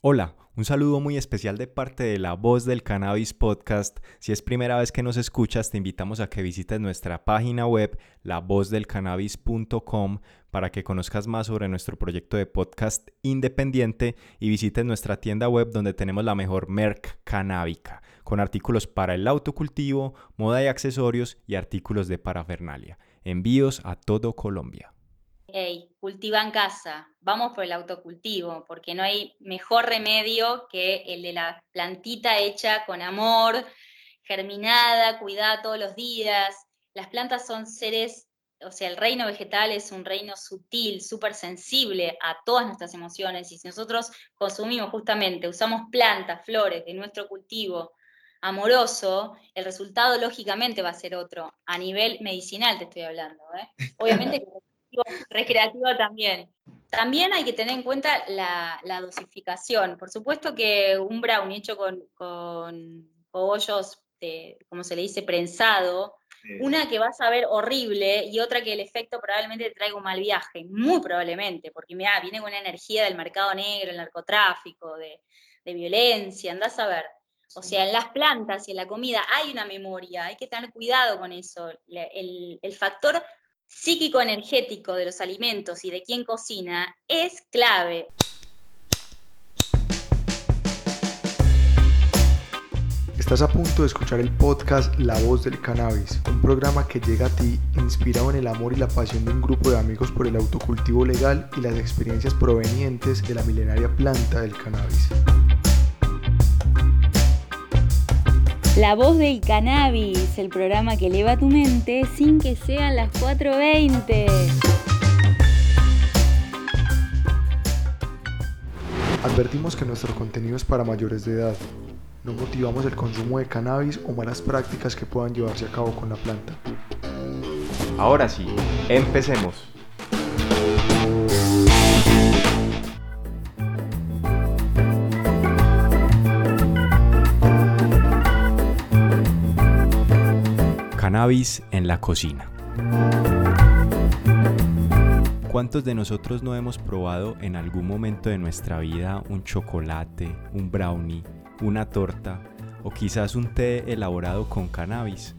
Hola, un saludo muy especial de parte de la voz del Cannabis Podcast. Si es primera vez que nos escuchas, te invitamos a que visites nuestra página web, lavozdelcannabis.com, para que conozcas más sobre nuestro proyecto de podcast independiente y visites nuestra tienda web donde tenemos la mejor merc canábica, con artículos para el autocultivo, moda y accesorios y artículos de parafernalia. Envíos a todo Colombia hey, cultiva en casa, vamos por el autocultivo, porque no hay mejor remedio que el de la plantita hecha con amor, germinada, cuidada todos los días. Las plantas son seres, o sea, el reino vegetal es un reino sutil, súper sensible a todas nuestras emociones, y si nosotros consumimos justamente, usamos plantas, flores de nuestro cultivo, amoroso, el resultado lógicamente va a ser otro. A nivel medicinal te estoy hablando. ¿eh? Obviamente recreativo también. También hay que tener en cuenta la, dosificación. Por supuesto que un brownie hecho con, con cogollos, como se le dice, prensado, una que vas a ver horrible y otra que el efecto probablemente te traiga un mal viaje, muy probablemente, porque mira, viene con una energía del mercado negro, el narcotráfico, de, violencia, andás a ver. O sea, en las plantas y en la comida hay una memoria, hay que tener cuidado con eso. El, el factor psíquico-energético de los alimentos y de quién cocina es clave. Estás a punto de escuchar el podcast La Voz del Cannabis, un programa que llega a ti inspirado en el amor y la pasión de un grupo de amigos por el autocultivo legal y las experiencias provenientes de la milenaria planta del cannabis. La voz del cannabis, el programa que eleva tu mente sin que sean las 4.20. Advertimos que nuestro contenido es para mayores de edad. No motivamos el consumo de cannabis o malas prácticas que puedan llevarse a cabo con la planta. Ahora sí, empecemos. Cannabis en la cocina. ¿Cuántos de nosotros no hemos probado en algún momento de nuestra vida un chocolate, un brownie, una torta o quizás un té elaborado con cannabis?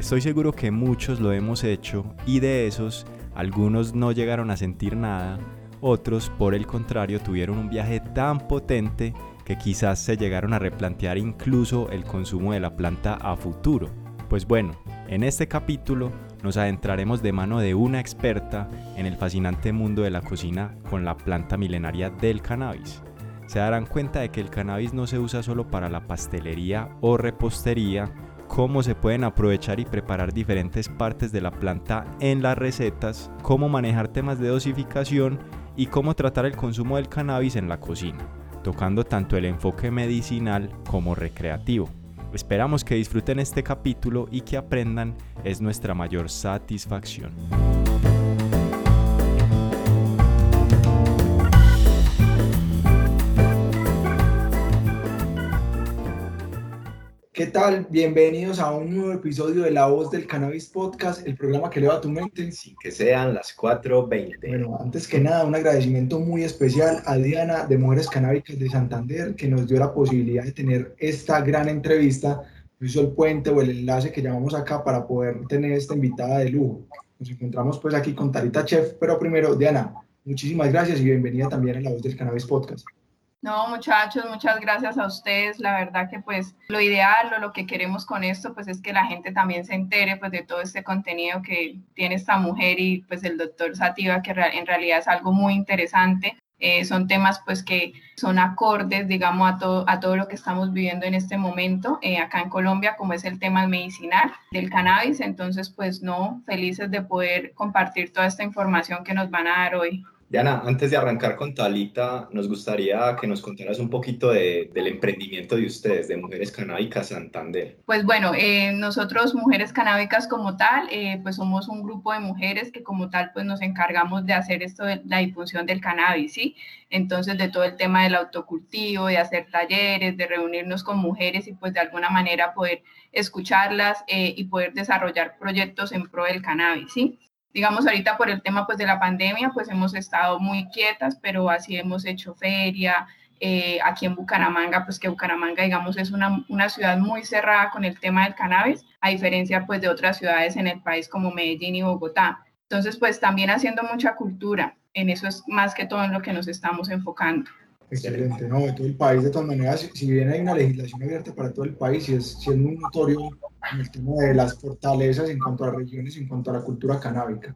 Estoy seguro que muchos lo hemos hecho y de esos algunos no llegaron a sentir nada, otros por el contrario tuvieron un viaje tan potente que quizás se llegaron a replantear incluso el consumo de la planta a futuro. Pues bueno, en este capítulo nos adentraremos de mano de una experta en el fascinante mundo de la cocina con la planta milenaria del cannabis. Se darán cuenta de que el cannabis no se usa solo para la pastelería o repostería, cómo se pueden aprovechar y preparar diferentes partes de la planta en las recetas, cómo manejar temas de dosificación y cómo tratar el consumo del cannabis en la cocina, tocando tanto el enfoque medicinal como recreativo. Esperamos que disfruten este capítulo y que aprendan, es nuestra mayor satisfacción. ¿Qué tal? Bienvenidos a un nuevo episodio de La Voz del Cannabis Podcast, el programa que eleva tu mente. Sin que sean las 4.20. Bueno, antes que nada, un agradecimiento muy especial a Diana de Mujeres Canábicas de Santander, que nos dio la posibilidad de tener esta gran entrevista, hizo el puente o el enlace que llamamos acá para poder tener esta invitada de lujo. Nos encontramos pues aquí con Tarita Chef, pero primero, Diana, muchísimas gracias y bienvenida también a La Voz del Cannabis Podcast. No, muchachos, muchas gracias a ustedes. La verdad que pues lo ideal o lo que queremos con esto pues es que la gente también se entere pues de todo este contenido que tiene esta mujer y pues el doctor Sativa que en realidad es algo muy interesante. Eh, son temas pues que son acordes, digamos, a todo, a todo lo que estamos viviendo en este momento eh, acá en Colombia, como es el tema medicinal del cannabis. Entonces, pues no, felices de poder compartir toda esta información que nos van a dar hoy. Diana, antes de arrancar con Talita, nos gustaría que nos contaras un poquito del emprendimiento de ustedes, de Mujeres Canábicas Santander. Pues bueno, eh, nosotros Mujeres Canábicas como tal, eh, pues somos un grupo de mujeres que como tal pues nos encargamos de hacer esto de la difusión del cannabis, ¿sí? Entonces de todo el tema del autocultivo, de hacer talleres, de reunirnos con mujeres y pues de alguna manera poder escucharlas eh, y poder desarrollar proyectos en pro del cannabis, ¿sí? Digamos ahorita por el tema pues de la pandemia pues hemos estado muy quietas, pero así hemos hecho feria, eh, aquí en Bucaramanga, pues que Bucaramanga, digamos, es una, una, ciudad muy cerrada con el tema del cannabis, a diferencia pues de otras ciudades en el país como Medellín y Bogotá. Entonces, pues también haciendo mucha cultura, en eso es más que todo en lo que nos estamos enfocando. Excelente, no, de todo el país, de todas maneras, si bien hay una legislación abierta para todo el país, y es, si es muy notorio en el tema de las fortalezas en cuanto a regiones, en cuanto a la cultura canábica,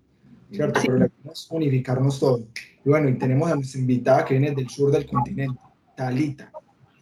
¿cierto? Pero la idea es unificarnos todos. Y bueno, y tenemos a nuestra invitada que viene del sur del continente, Talita.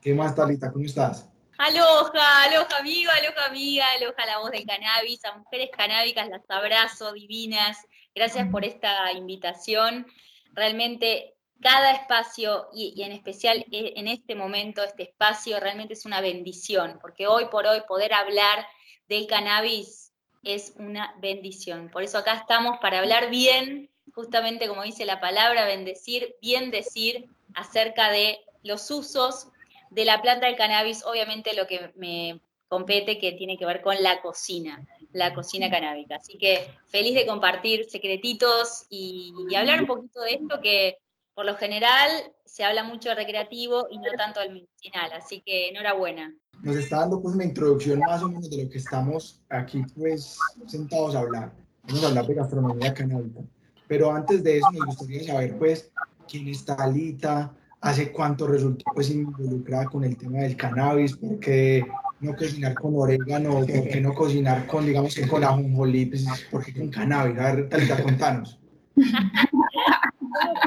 ¿Qué más, Talita? ¿Cómo estás? Aloha, aloha amigo, aloha amiga, aloha la voz del cannabis, a mujeres canábicas las abrazo, divinas. Gracias por esta invitación. Realmente cada espacio y, en especial e, en este momento, este espacio realmente es una bendición, porque hoy por hoy poder hablar del cannabis es una bendición. Por eso acá estamos para hablar bien, justamente como dice la palabra, bendecir, bien decir acerca de los usos de la planta del cannabis, obviamente lo que me compete que tiene que ver con la cocina, la cocina canábica. Así que feliz de compartir secretitos y, hablar un poquito de esto que por lo general se habla mucho de recreativo y no tanto del medicinal, así que enhorabuena. Nos está dando pues una introducción más o menos de lo que estamos aquí pues sentados a hablar. Vamos a hablar de gastronomía canábica. Pero antes de eso nos gustaría saber pues quién es Talita, hace cuánto resultó pues involucrada con el tema del cannabis, por qué no cocinar con orégano, por qué no cocinar con, digamos que con ajonjolí, pues, por qué con cannabis. A ver, Talita, contanos.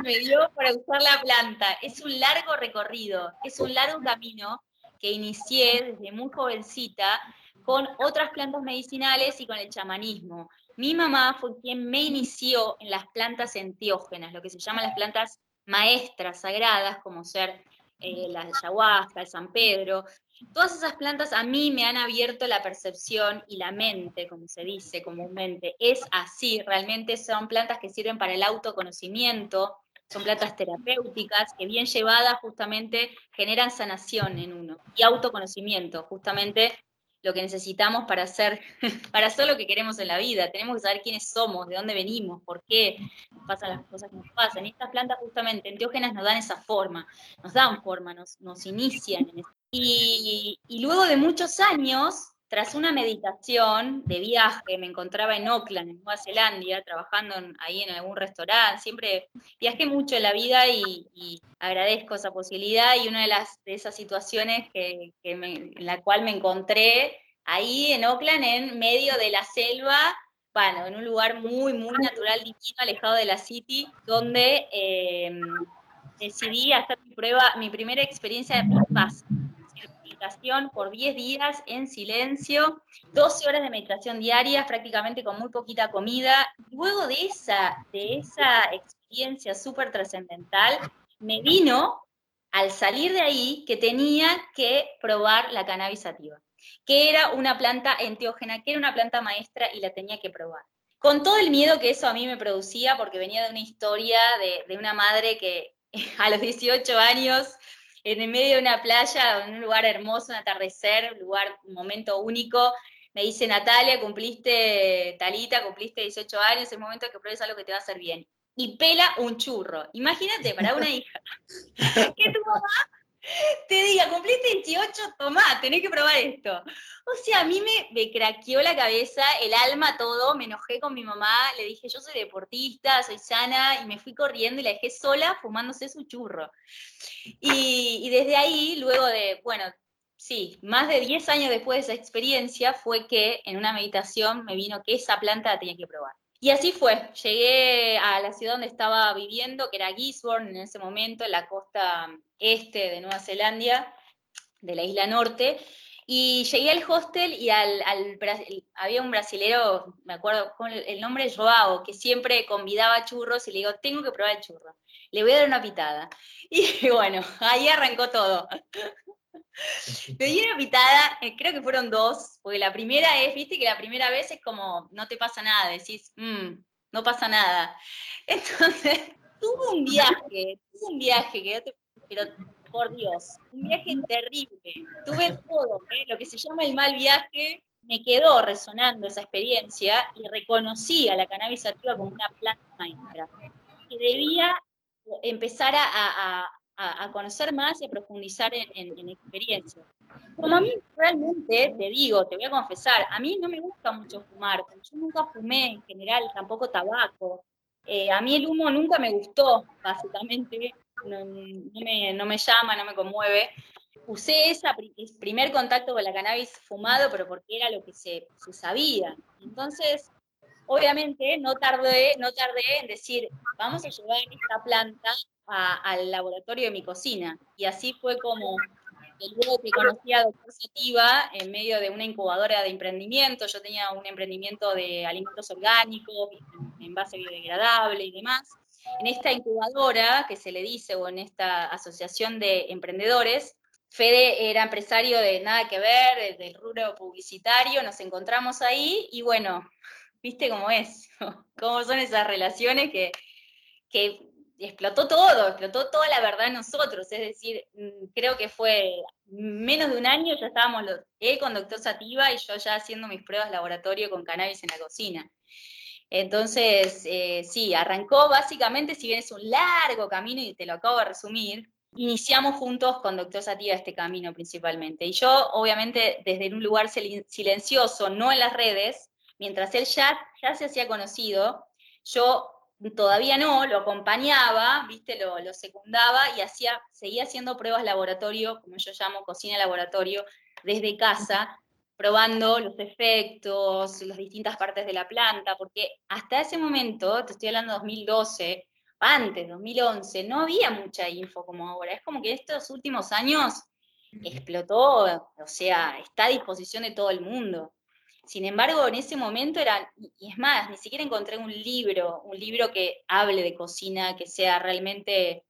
me dio para usar la planta? Es un largo recorrido, es un largo camino que inicié desde muy jovencita con otras plantas medicinales y con el chamanismo. Mi mamá fue quien me inició en las plantas enteógenas, lo que se llaman las plantas maestras sagradas, como ser eh, la ayahuasca, el San Pedro. Todas esas plantas a mí me han abierto la percepción y la mente, como se dice comúnmente. Es así, realmente son plantas que sirven para el autoconocimiento, son plantas terapéuticas que bien llevadas justamente generan sanación en uno y autoconocimiento, justamente lo que necesitamos para hacer, para hacer lo que queremos en la vida. Tenemos que saber quiénes somos, de dónde venimos, por qué pasan las cosas que nos pasan. Y estas plantas justamente enteógenas nos dan esa forma, nos dan forma, nos, nos inician. En y, y luego de muchos años tras una meditación de viaje, me encontraba en Auckland, en Nueva Zelanda, trabajando ahí en algún restaurante. Siempre viajé mucho en la vida y, agradezco esa posibilidad. Y una de, las, de esas situaciones que, en la cual me encontré ahí en Auckland, en medio de la selva, bueno, en un lugar muy, muy natural, divino, alejado de la city, donde eh, decidí hacer mi prueba, mi primera experiencia de paz por 10 días en silencio, 12 horas de meditación diaria, prácticamente con muy poquita comida. Luego de esa, de esa experiencia súper trascendental, me vino al salir de ahí que tenía que probar la cannabis sativa, que era una planta enteógena, que era una planta maestra y la tenía que probar. Con todo el miedo que eso a mí me producía, porque venía de una historia de, de una madre que a los 18 años en el medio de una playa, en un lugar hermoso, un atardecer, un lugar, un momento único. Me dice Natalia, cumpliste, Talita, cumpliste 18 años, es el momento que pruebes algo que te va a hacer bien. Y pela un churro. Imagínate, para una hija, que tu mamá te diga, cumpliste 18, tomá, tenés que probar esto. O sea, a mí me, me craqueó la cabeza, el alma, todo, me enojé con mi mamá, le dije, yo soy deportista, soy sana, y me fui corriendo y la dejé sola fumándose su churro. Y, y desde ahí, luego de, bueno, sí, más de 10 años después de esa experiencia, fue que en una meditación me vino que esa planta la tenía que probar. Y así fue, llegué a la ciudad donde estaba viviendo, que era Gisborne en ese momento, en la costa este de Nueva Zelanda, de la isla norte, y llegué al hostel y al, había un brasilero, me acuerdo, el nombre Joao, que siempre convidaba churros y le digo, tengo que probar el churro, le voy a dar una pitada. Y bueno, ahí arrancó todo. Me di una pitada, eh, creo que fueron dos, porque la primera es, viste que la primera vez es como, no te pasa nada, decís, mmm, no pasa nada. Entonces, tuve un viaje, tuve un viaje pero por Dios, un viaje terrible. Tuve todo, ¿eh? lo que se llama el mal viaje, me quedó resonando esa experiencia y reconocí a la cannabis activa como una planta maestra, que debía empezar a, conocer más y a profundizar en, en, experiencias. Como a mí realmente, te digo, te voy a confesar, a mí no me gusta mucho fumar, yo nunca fumé en general, tampoco tabaco. Eh, a mí el humo nunca me gustó, básicamente, no, me, no, me, llama, no me conmueve. Usé ese primer contacto con la cannabis fumado, pero porque era lo que se, se sabía. Entonces, obviamente, no tardé, no tardé en decir, vamos a llevar esta planta al laboratorio de mi cocina. Y así fue como luego que conocí a Doctor Sativa en medio de una incubadora de emprendimiento. Yo tenía un emprendimiento de alimentos orgánicos, en base biodegradable y demás. En esta incubadora, que se le dice, o en esta asociación de emprendedores, Fede era empresario de nada que ver, del rubro publicitario, nos encontramos ahí y bueno, viste cómo es, cómo son esas relaciones que, que explotó todo, explotó toda la verdad en nosotros. Es decir, mm, creo que fue menos de un año, ya estábamos los, él con doctor Sativa y yo ya haciendo mis pruebas laboratorio con cannabis en la cocina. Entonces, eh, sí, arrancó básicamente, si bien es un largo camino y te lo acabo de resumir, iniciamos juntos con Doctor Sativa este camino principalmente. Y yo, obviamente, desde un lugar silencioso, no en las redes, mientras él ya, ya se hacía conocido, yo todavía no, lo acompañaba, viste, lo, lo, secundaba y hacía, seguía haciendo pruebas laboratorio, como yo llamo cocina laboratorio, desde casa, probando los efectos, las distintas partes de la planta, porque hasta ese momento, te estoy hablando de 2012, antes, 2011, no había mucha info como ahora. Es como que estos últimos años explotó, o sea, está a disposición de todo el mundo. Sin embargo, en ese momento era, y es más, ni siquiera encontré un libro, un libro que hable de cocina, que sea realmente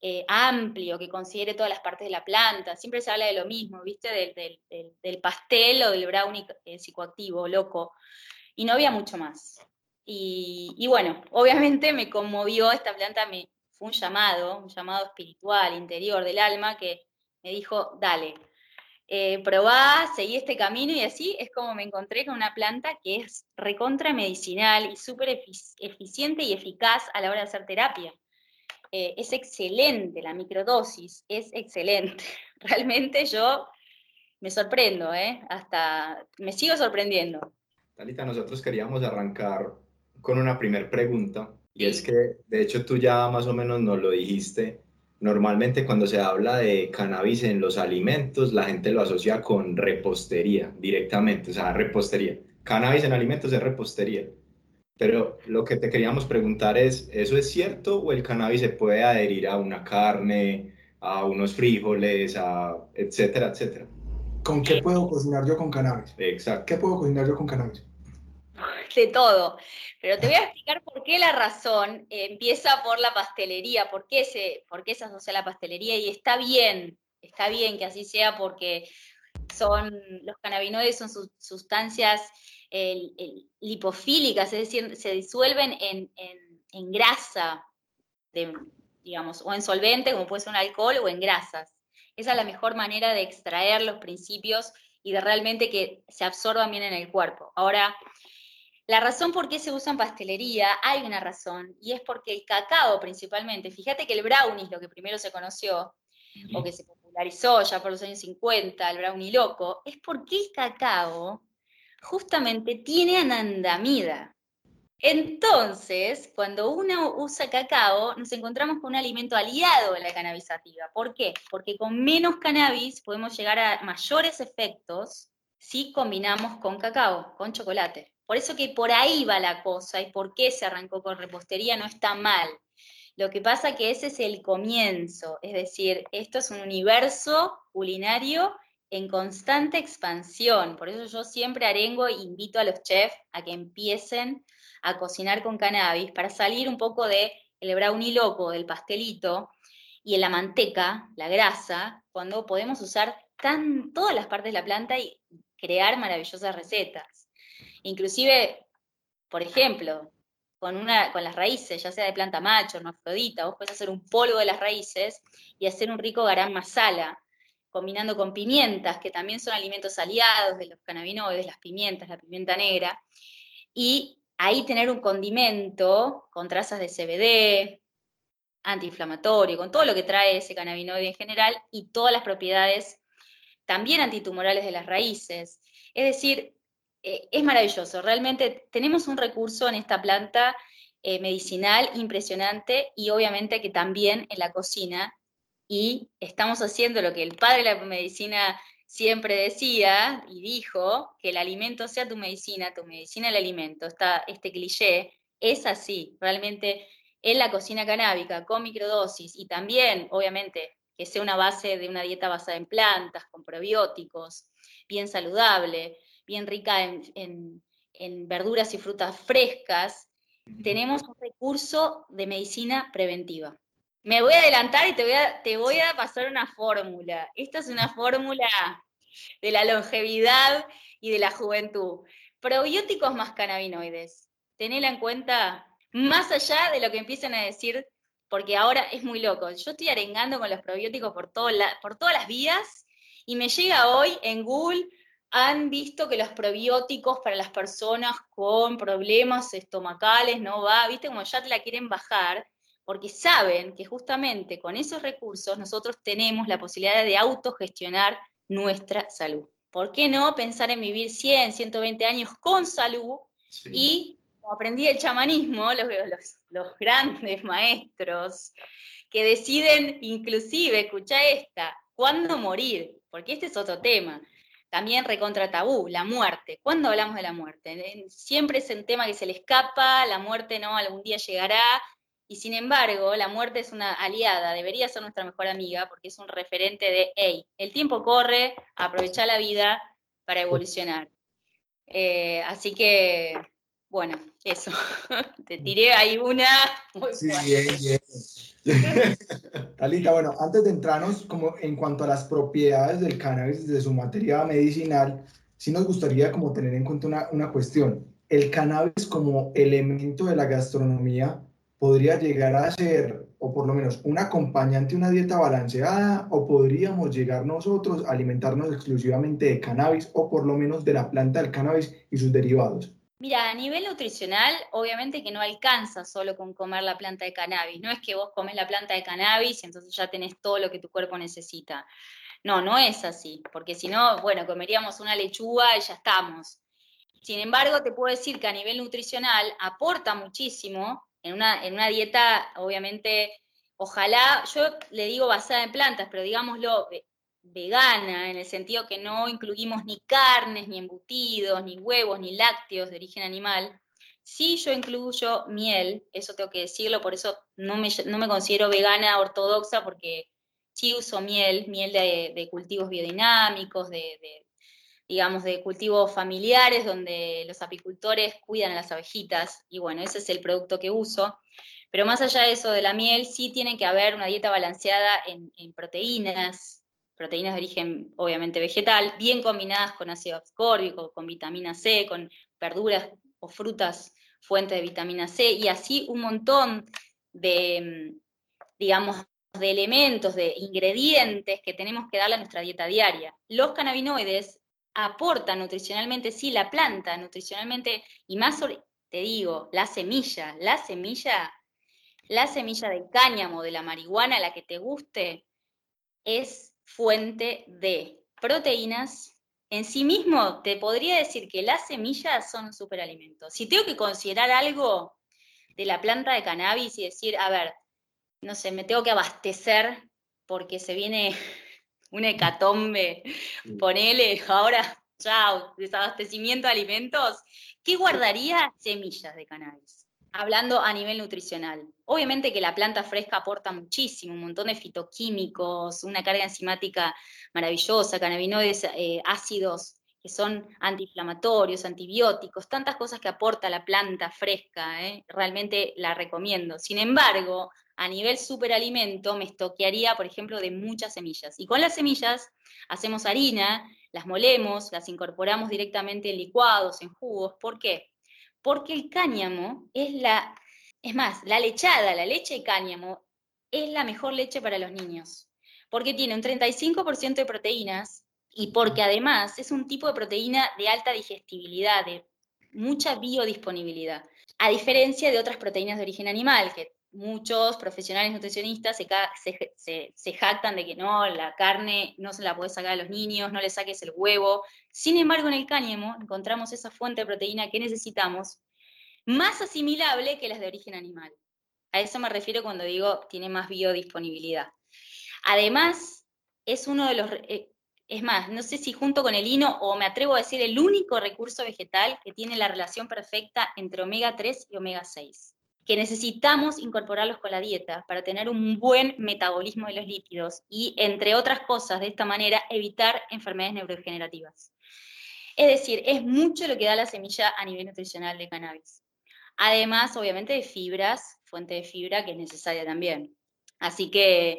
eh, amplio, que considere todas las partes de la planta. Siempre se habla de lo mismo, ¿viste? Del, pastel o del brownie eh, psicoactivo, loco. Y no había mucho más. Y, y, bueno, obviamente me conmovió esta planta, me, fue un llamado, un llamado espiritual, interior del alma, que me dijo, dale, eh, probá, seguí este camino y así es como me encontré con una planta que es recontra medicinal y súper eficiente y eficaz a la hora de hacer terapia. Eh, es excelente, la microdosis es excelente. Realmente yo me sorprendo, ¿eh? hasta me sigo sorprendiendo. Talita, nosotros queríamos arrancar con una primer pregunta y es que, de hecho, tú ya más o menos nos lo dijiste Normalmente cuando se habla de cannabis en los alimentos, la gente lo asocia con repostería directamente, o sea, repostería. Cannabis en alimentos es repostería. Pero lo que te queríamos preguntar es, ¿eso es cierto o el cannabis se puede adherir a una carne, a unos frijoles, a etcétera, etcétera? ¿Con qué puedo cocinar yo con cannabis? Exacto. ¿Qué puedo cocinar yo con cannabis? De todo. Pero te voy a explicar por qué la razón empieza por la pastelería, por qué, se, por qué se asocia a la pastelería y está bien, está bien que así sea porque son, los cannabinoides son sustancias lipofílicas, es decir, se disuelven en, en, grasa, digamos, o en solvente, como puede ser un alcohol, o en grasas. Esa es la mejor manera de extraer los principios y de realmente que se absorban bien en el cuerpo. Ahora, la razón por qué se usa en pastelería, hay una razón, y es porque el cacao principalmente, fíjate que el brownie es lo que primero se conoció, o que se popularizó ya por los años 50, el brownie loco, es porque el cacao justamente tiene anandamida. Entonces, cuando uno usa cacao, nos encontramos con un alimento aliado a la cannabisativa. ¿Por qué? Porque con menos cannabis podemos llegar a mayores efectos si combinamos con cacao, con chocolate. Por eso que por ahí va la cosa y por qué se arrancó con repostería no está mal. Lo que pasa que ese es el comienzo, es decir, esto es un universo culinario en constante expansión. Por eso yo siempre arengo e invito a los chefs a que empiecen a cocinar con cannabis para salir un poco de el brownie loco, del pastelito y en la manteca, la grasa, cuando podemos usar tan, todas las partes de la planta y crear maravillosas recetas. Inclusive, por ejemplo, con, una, con las raíces, ya sea de planta macho, hermafrodita, vos podés hacer un polvo de las raíces y hacer un rico garam masala, combinando con pimientas, que también son alimentos aliados de los cannabinoides, las pimientas, la pimienta negra, y ahí tener un condimento con trazas de CBD, antiinflamatorio, con todo lo que trae ese cannabinoide en general y todas las propiedades también antitumorales de las raíces. Es decir, eh, es maravilloso. Realmente tenemos un recurso en esta planta eh, medicinal impresionante y obviamente que también en la cocina y estamos haciendo lo que el padre de la medicina siempre decía y dijo, que el alimento sea tu medicina, tu medicina el alimento, está este cliché, es así, realmente en la cocina canábica con microdosis y también, obviamente, que sea una base de una dieta basada en plantas, con probióticos, bien saludable, bien rica en, verduras y frutas frescas, tenemos un recurso de medicina preventiva. Me voy a adelantar y te voy a, te voy a pasar una fórmula. Esta es una fórmula de la longevidad y de la juventud. Probióticos más cannabinoides. Tenela en cuenta más allá de lo que empiezan a decir, porque ahora es muy loco. Yo estoy arengando con los probióticos por, por todas las vías y me llega hoy en Google han visto que los probióticos para las personas con problemas estomacales no va, viste como ya te la quieren bajar, porque saben que justamente con esos recursos nosotros tenemos la posibilidad de autogestionar nuestra salud. ¿Por qué no pensar en vivir 100, 120 años con salud y, como aprendí el chamanismo, los, los, los grandes maestros que deciden inclusive, escucha esta, ¿cuándo morir? Porque este es otro tema también recontra tabú, la muerte. ¿Cuándo hablamos de la muerte? Siempre es un tema que se le escapa, la muerte no, algún día llegará, y sin embargo, la muerte es una aliada, debería ser nuestra mejor amiga, porque es un referente de, hey, el tiempo corre, aprovecha la vida para evolucionar. Eh, así que, bueno, eso. Te tiré ahí una. sí, bien, bien. Talita, bueno, antes de entrarnos como en cuanto a las propiedades del cannabis de su materia medicinal, sí nos gustaría como tener en cuenta una, una cuestión. El cannabis como elemento de la gastronomía podría llegar a ser, o por lo menos un acompañante, una dieta balanceada, o podríamos llegar nosotros a alimentarnos exclusivamente de cannabis, o por lo menos de la planta del cannabis y sus derivados. Mira, a nivel nutricional, obviamente que no alcanza solo con comer la planta de cannabis. No es que vos comes la planta de cannabis y entonces ya tenés todo lo que tu cuerpo necesita. No, no es así, porque si no, bueno, comeríamos una lechuga y ya estamos. Sin embargo, te puedo decir que a nivel nutricional aporta muchísimo en una, en una dieta, obviamente, ojalá, yo le digo basada en plantas, pero digámoslo, vegana, en el sentido que no incluimos ni carnes, ni embutidos, ni huevos, ni lácteos de origen animal. Sí yo incluyo miel, eso tengo que decirlo, por eso no me, no me considero vegana ortodoxa, porque sí uso miel, miel de, cultivos biodinámicos, de, de, digamos, de cultivos familiares, donde los apicultores cuidan a las abejitas, y bueno, ese es el producto que uso. Pero más allá de eso de la miel, sí tiene que haber una dieta balanceada en proteínas, proteínas de origen obviamente vegetal, bien combinadas con ácido ascórbico, con vitamina C, con verduras o frutas fuentes de vitamina C, y así un montón de, digamos, de elementos, de ingredientes que tenemos que darle a nuestra dieta diaria. Los cannabinoides aportan nutricionalmente, sí, la planta nutricionalmente, y más te digo, la semilla, la semilla, la semilla del cáñamo, de la marihuana, la que te guste, es fuente de proteínas. En sí mismo, te podría decir que las semillas son un superalimento. Si tengo que considerar algo de la planta de cannabis y decir, a ver, no sé, me tengo que abastecer porque se viene un hecatombe, ponele ahora, chao, desabastecimiento de alimentos, ¿qué guardaría? Semillas de cannabis hablando a nivel nutricional. Obviamente que la planta fresca aporta muchísimo, un montón de fitoquímicos, una carga enzimática maravillosa, cannabinoides, eh, ácidos que son antiinflamatorios, antibióticos, tantas cosas que aporta la planta fresca, ¿eh? realmente la recomiendo. Sin embargo, a nivel superalimento me estoquearía, por ejemplo, de muchas semillas. Y con las semillas hacemos harina, las molemos, las incorporamos directamente en licuados, en jugos. ¿Por qué? Porque el cáñamo es la, es más, la lechada, la leche de cáñamo, es la mejor leche para los niños, porque tiene un 35% de proteínas y porque además es un tipo de proteína de alta digestibilidad, de mucha biodisponibilidad, a diferencia de otras proteínas de origen animal, que muchos profesionales nutricionistas se, jactan de que no, la carne no se la puede sacar a los niños, no le saques el huevo. Sin embargo, en el cáñamo encontramos esa fuente de proteína que necesitamos, más asimilable que las de origen animal. A eso me refiero cuando digo tiene más biodisponibilidad. Además, es uno de los, eh, es más, no sé si junto con el lino o me atrevo a decir el único recurso vegetal que tiene la relación perfecta entre omega 3 y omega 6 que necesitamos incorporarlos con la dieta para tener un buen metabolismo de los lípidos y, entre otras cosas, de esta manera evitar enfermedades neurodegenerativas. Es decir, es mucho lo que da la semilla a nivel nutricional de cannabis. Además, obviamente, de fibras, fuente de fibra que es necesaria también. Así que,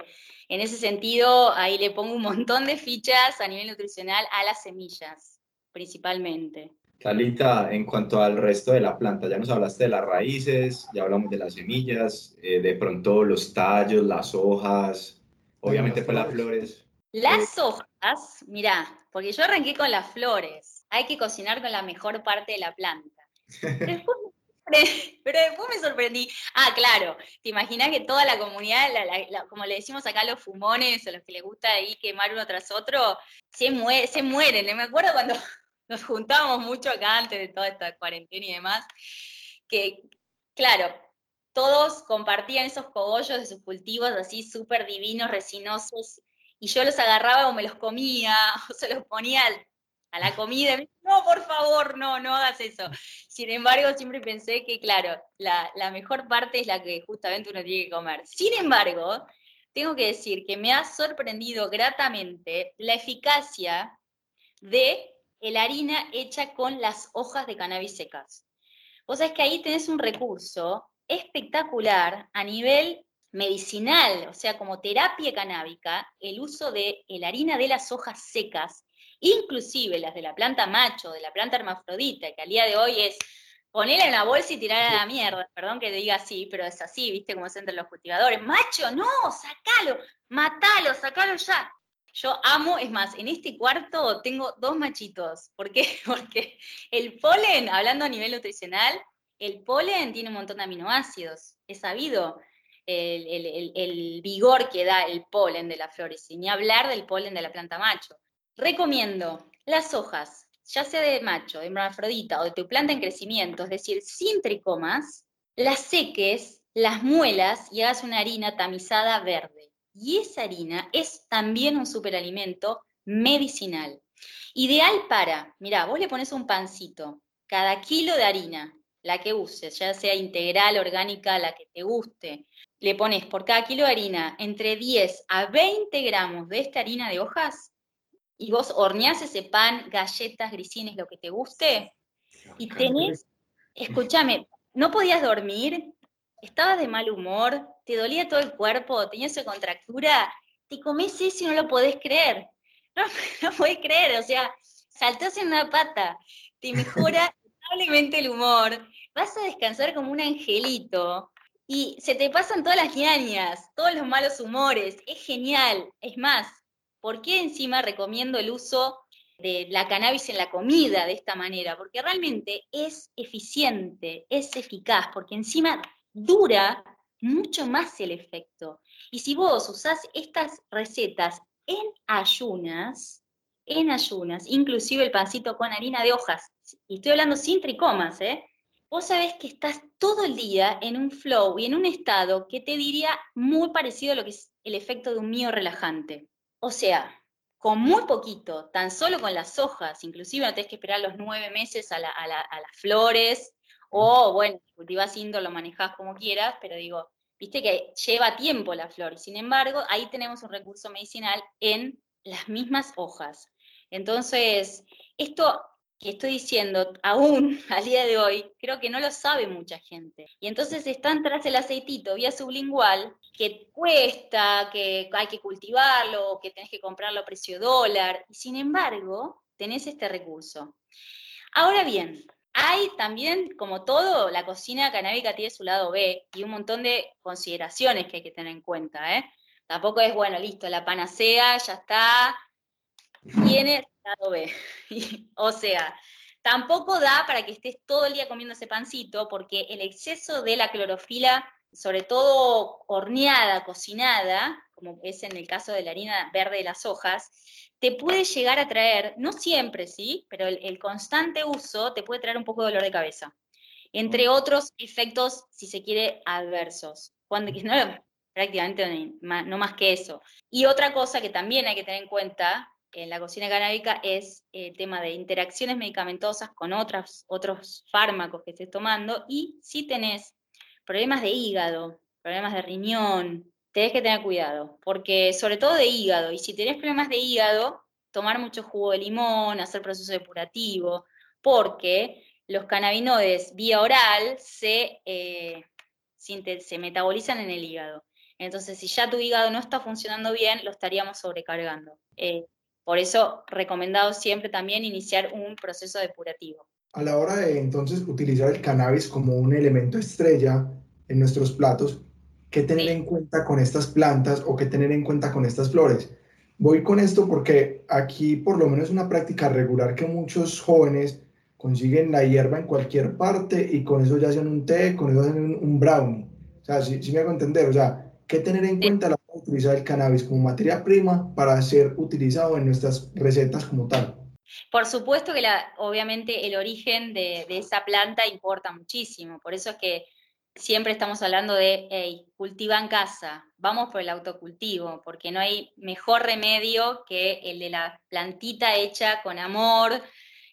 en ese sentido, ahí le pongo un montón de fichas a nivel nutricional a las semillas, principalmente. Talita, en cuanto al resto de la planta, ya nos hablaste de las raíces, ya hablamos de las semillas, eh, de pronto los tallos, las hojas, obviamente pues las flores. Las hojas, mira, porque yo arranqué con las flores, hay que cocinar con la mejor parte de la planta. pero después me sorprendí. Ah, claro, te imaginas que toda la comunidad, como le decimos acá a los fumones, o los que les gusta ahí quemar uno tras otro, se, se mueren. Me acuerdo cuando nos juntábamos mucho acá antes de toda esta cuarentena y demás, que, claro, todos compartían esos cogollos de sus cultivos así súper divinos, resinosos, y yo los agarraba o me los comía, o se los ponía a la comida, no, por favor, no, no hagas eso. Sin embargo, siempre pensé que, claro, la, la mejor parte es la que justamente uno tiene que comer. Sin embargo, tengo que decir que me ha sorprendido gratamente la eficacia de la harina hecha con las hojas de cannabis secas. Vos sabés que ahí tenés un recurso espectacular a nivel medicinal, o sea, como terapia canábica, el uso de la harina de las hojas secas, inclusive las de la planta macho, de la planta hermafrodita, que al día de hoy es ponerla en la bolsa y tirarla a la mierda, perdón que diga así, pero es así, viste cómo se entre los cultivadores, macho, no, sacalo, matalo, sacalo ya. Yo amo, es más, en este cuarto tengo dos machitos. ¿Por qué? Porque el polen, hablando a nivel nutricional, el polen tiene un montón de aminoácidos. Es sabido el, vigor que da el polen de las flores, sin ni hablar del polen de la planta macho. Recomiendo las hojas, ya sea de macho, de hermafrodita o de tu planta en crecimiento, es decir, sin tricomas, las seques, las muelas y hagas una harina tamizada verde. Y esa harina es también un superalimento medicinal. Ideal para, mira, vos le pones un pancito, cada kilo de harina, la que uses, ya sea integral, orgánica, la que te guste, le pones por cada kilo de harina entre 10 a 20 gramos de esta harina de hojas y vos horneás ese pan, galletas, grisines, lo que te guste, y tenés, escúchame, no podías dormir, estabas de mal humor, te dolía todo el cuerpo, tenías esa contractura, te comes eso y no lo podés creer. No, no podés creer, o sea, saltás en una pata, te mejora notablemente el humor, vas a descansar como un angelito y se te pasan todas las ñañas, todos los malos humores, es genial. Es más, ¿por qué encima recomiendo el uso de la cannabis en la comida de esta manera? Porque realmente es eficiente, es eficaz, porque encima dura mucho más el efecto. Y si vos usás estas recetas en ayunas, en ayunas, inclusive el pancito con harina de hojas, y estoy hablando sin tricomas, ¿eh? vos sabés que estás todo el día en un flow y en un estado que te diría muy parecido a lo que es el efecto de un mío relajante. O sea, con muy poquito, tan solo con las hojas, inclusive no tenés que esperar los nueve meses a, a las flores, o bueno, cultivas indoor, lo manejás como quieras, pero digo, viste que lleva tiempo la flor. Sin embargo, ahí tenemos un recurso medicinal en las mismas hojas. Entonces, esto que estoy diciendo aún al día de hoy, creo que no lo sabe mucha gente. Y entonces están tras el aceitito vía sublingual, que cuesta, que hay que cultivarlo, que tenés que comprarlo a precio dólar. Y sin embargo, tenés este recurso. Ahora bien, hay también, como todo, la cocina canábica tiene su lado B y un montón de consideraciones que hay que tener en cuenta. ¿eh? Tampoco es, bueno, listo, la panacea, ya está, tiene lado B. o sea, tampoco da para que estés todo el día comiendo ese pancito porque el exceso de la clorofila sobre todo horneada, cocinada, como es en el caso de la harina verde de las hojas, te puede llegar a traer, no siempre, ¿sí? Pero el, constante uso te puede traer un poco de dolor de cabeza. Entre otros efectos, si se quiere, adversos. Cuando, no, prácticamente no más que eso. Y otra cosa que también hay que tener en cuenta en la cocina canábica es el tema de interacciones medicamentosas con otras, otros fármacos que estés tomando y si tenés problemas de hígado, problemas de riñón, tenés que tener cuidado, porque sobre todo de hígado, y si tenés problemas de hígado, tomar mucho jugo de limón, hacer proceso depurativo, porque los cannabinoides vía oral se, eh, metabolizan en el hígado. Entonces, si ya tu hígado no está funcionando bien, lo estaríamos sobrecargando. Eh, por eso, recomendado siempre también iniciar un proceso depurativo. A la hora de entonces utilizar el cannabis como un elemento estrella en nuestros platos, ¿qué tener en cuenta con estas plantas o qué tener en cuenta con estas flores? Voy con esto porque aquí por lo menos es una práctica regular que muchos jóvenes consiguen la hierba en cualquier parte y con eso ya hacen un té, con eso hacen un, brownie. O sea, si me hago entender, o sea, ¿Qué tener en cuenta a la hora de utilizar el cannabis como materia prima para ser utilizado en nuestras recetas como tal? Por supuesto que la, obviamente el origen de, esa planta importa muchísimo, por eso es que siempre estamos hablando de, hey, cultiva en casa, vamos por el autocultivo, porque no hay mejor remedio que el de la plantita hecha con amor,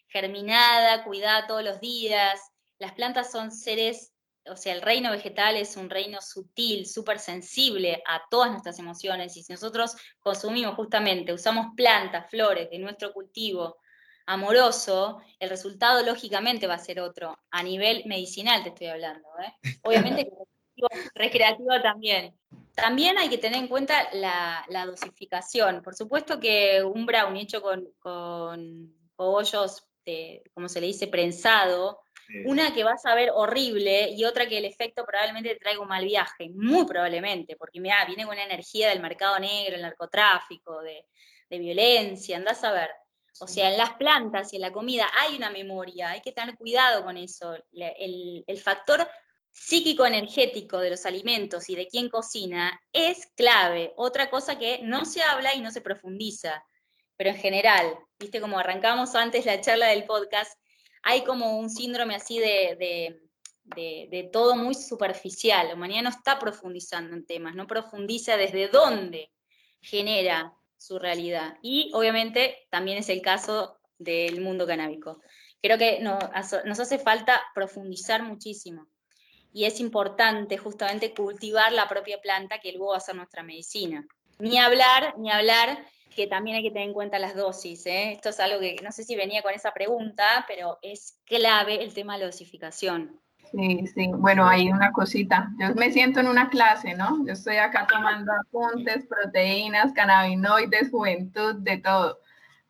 germinada, cuidada todos los días. Las plantas son seres o sea, el reino vegetal es un reino sutil, súper sensible a todas nuestras emociones y si nosotros consumimos justamente, usamos plantas, flores de nuestro cultivo amoroso, el resultado lógicamente va a ser otro, a nivel medicinal te estoy hablando, ¿eh? obviamente recreativo, también. También hay que tener en cuenta la, dosificación. Por supuesto que un brownie hecho con, con cogollos, como se le dice, prensado, una que vas a ver horrible y otra que el efecto probablemente te traiga un mal viaje, muy probablemente, porque mira, viene con una energía del mercado negro, el narcotráfico, de, violencia, andás a ver. O sea, en las plantas y en la comida hay una memoria, hay que tener cuidado con eso. El, el factor psíquico-energético de los alimentos y de quién cocina es clave. Otra cosa que no se habla y no se profundiza, pero en general, viste como arrancamos antes la charla del podcast, hay como un síndrome así de, todo muy superficial. La humanidad no está profundizando en temas, no profundiza desde dónde genera su realidad. Y obviamente también es el caso del mundo canábico. Creo que nos, hace falta profundizar muchísimo. Y es importante justamente cultivar la propia planta que luego va a ser nuestra medicina. Ni hablar, ni hablar que también hay que tener en cuenta las dosis. ¿eh? Esto es algo que no sé si venía con esa pregunta, pero es clave el tema de la dosificación. Sí, sí. Bueno, hay una cosita. Yo me siento en una clase, ¿no? Yo estoy acá tomando apuntes, proteínas, cannabinoides, juventud, de todo.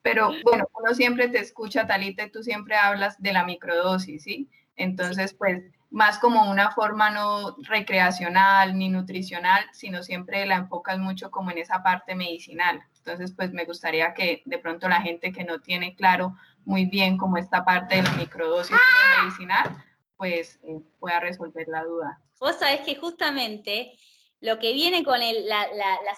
Pero bueno, uno siempre te escucha, Talita, y tú siempre hablas de la microdosis, ¿sí? Entonces, pues más como una forma no recreacional ni nutricional, sino siempre la enfocas mucho como en esa parte medicinal. Entonces, pues me gustaría que de pronto la gente que no tiene claro muy bien como esta parte de la microdosis medicinal, pues eh, pueda resolver la duda. Vos sabés que justamente lo que viene con la,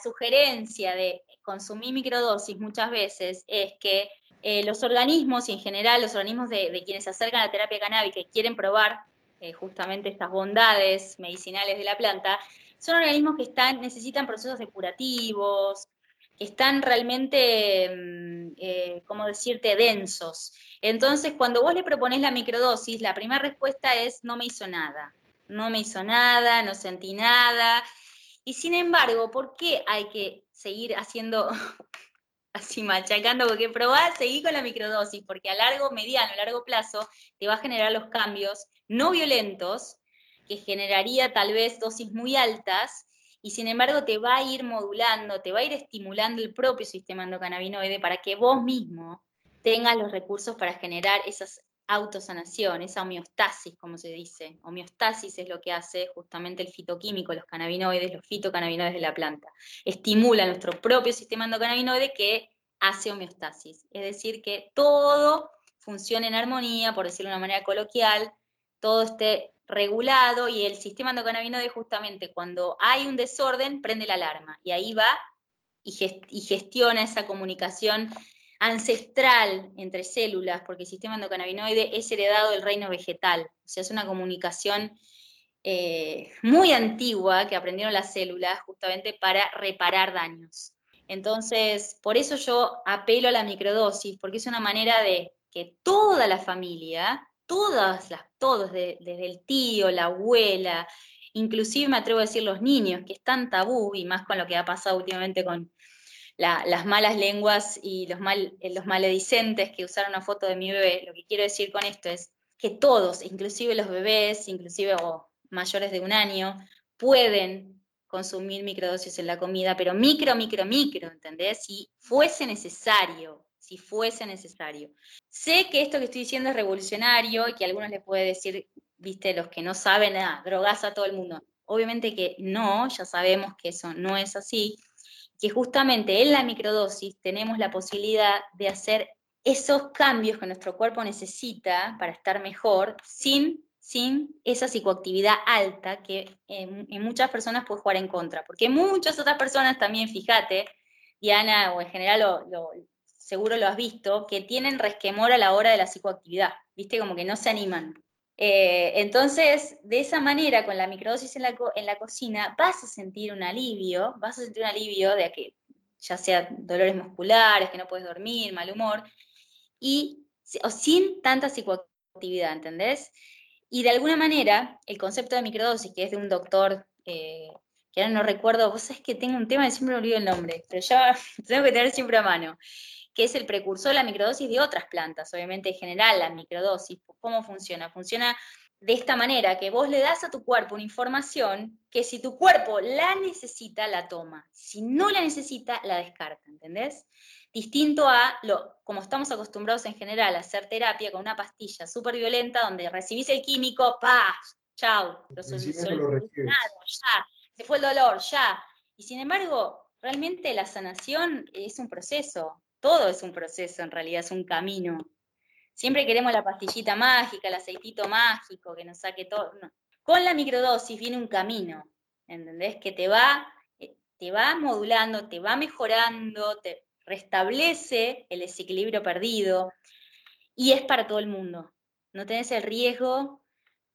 sugerencia de consumir microdosis muchas veces es que eh, los organismos y en general los organismos de, de, quienes se acercan a la terapia canábica y quieren probar eh, justamente estas bondades medicinales de la planta, son organismos que están, necesitan procesos depurativos, que están realmente, mm, eh, ¿cómo decirte?, densos. Entonces, cuando vos le propones la microdosis, la primera respuesta es, no me hizo nada, no me hizo nada, no sentí nada. Y sin embargo, ¿por qué hay que seguir haciendo así machacando, porque probá, seguir con la microdosis, porque a largo, mediano, largo plazo te va a generar los cambios no violentos que generaría tal vez dosis muy altas y sin embargo te va a ir modulando, te va a ir estimulando el propio sistema endocannabinoide para que vos mismo tengas los recursos para generar esas autosanación, esa homeostasis, como se dice. Homeostasis es lo que hace justamente el fitoquímico, los cannabinoides, los fitocannabinoides de la planta. Estimula nuestro propio sistema endocannabinoide que hace homeostasis. Es decir, que todo funcione en armonía, por decirlo de una manera coloquial, todo esté regulado y el sistema endocannabinoide justamente cuando hay un desorden prende la alarma y ahí va y, gestiona esa comunicación ancestral entre células, porque el sistema endocannabinoide es heredado del reino vegetal, o sea, es una comunicación eh, muy antigua que aprendieron las células justamente para reparar daños. Entonces, por eso yo apelo a la microdosis, porque es una manera de que toda la familia, todas las, todos, desde el tío, la abuela, inclusive me atrevo a decir los niños, que están tabú, y más con lo que ha pasado últimamente con las malas lenguas y los, mal, eh, los maledicentes que usaron una foto de mi bebé, lo que quiero decir con esto es que todos, inclusive los bebés, inclusive mayores de un año, pueden consumir microdosis en la comida, pero micro, micro, micro, ¿entendés? Si fuese necesario, si fuese necesario. Sé que esto que estoy diciendo es revolucionario y que a algunos les puede decir, viste, los que no saben, ah, drogas a todo el mundo. Obviamente que no, ya sabemos que eso no es así, que justamente en la microdosis tenemos la posibilidad de hacer esos cambios que nuestro cuerpo necesita para estar mejor sin, sin esa psicoactividad alta que en, muchas personas puede jugar en contra. Porque muchas otras personas también, fíjate, Diana, o en general seguro lo has visto, que tienen resquemor a la hora de la psicoactividad, ¿viste? Como que no se animan. Eh, entonces, de esa manera, con la microdosis en la, cocina, vas a sentir un alivio, vas a sentir un alivio de que ya sea dolores musculares, que no puedes dormir, mal humor, y o sin tanta psicoactividad, ¿entendés? Y de alguna manera, el concepto de microdosis, que es de un doctor, eh, que ahora no recuerdo, vos sabés que tengo un tema y siempre me olvido el nombre, pero ya tengo que tener siempre a mano que es el precursor de la microdosis de otras plantas, obviamente en general la microdosis. ¿Cómo funciona? Funciona de esta manera, que vos le das a tu cuerpo una información que si tu cuerpo la necesita, la toma. Si no la necesita, la descarta, ¿entendés? Distinto a lo, como estamos acostumbrados en general a hacer terapia con una pastilla súper violenta donde recibís el químico, ¡pah! ¡Chao! Lo ya, se fue el dolor, ya. Y sin embargo, realmente la sanación es un proceso todo es un proceso, en realidad es un camino. Siempre queremos la pastillita mágica, el aceitito mágico que nos saque todo. Con la microdosis viene un camino, ¿entendés? Que te va, eh, te va modulando, te va mejorando, te restablece el desequilibrio perdido y es para todo el mundo. No tenés el riesgo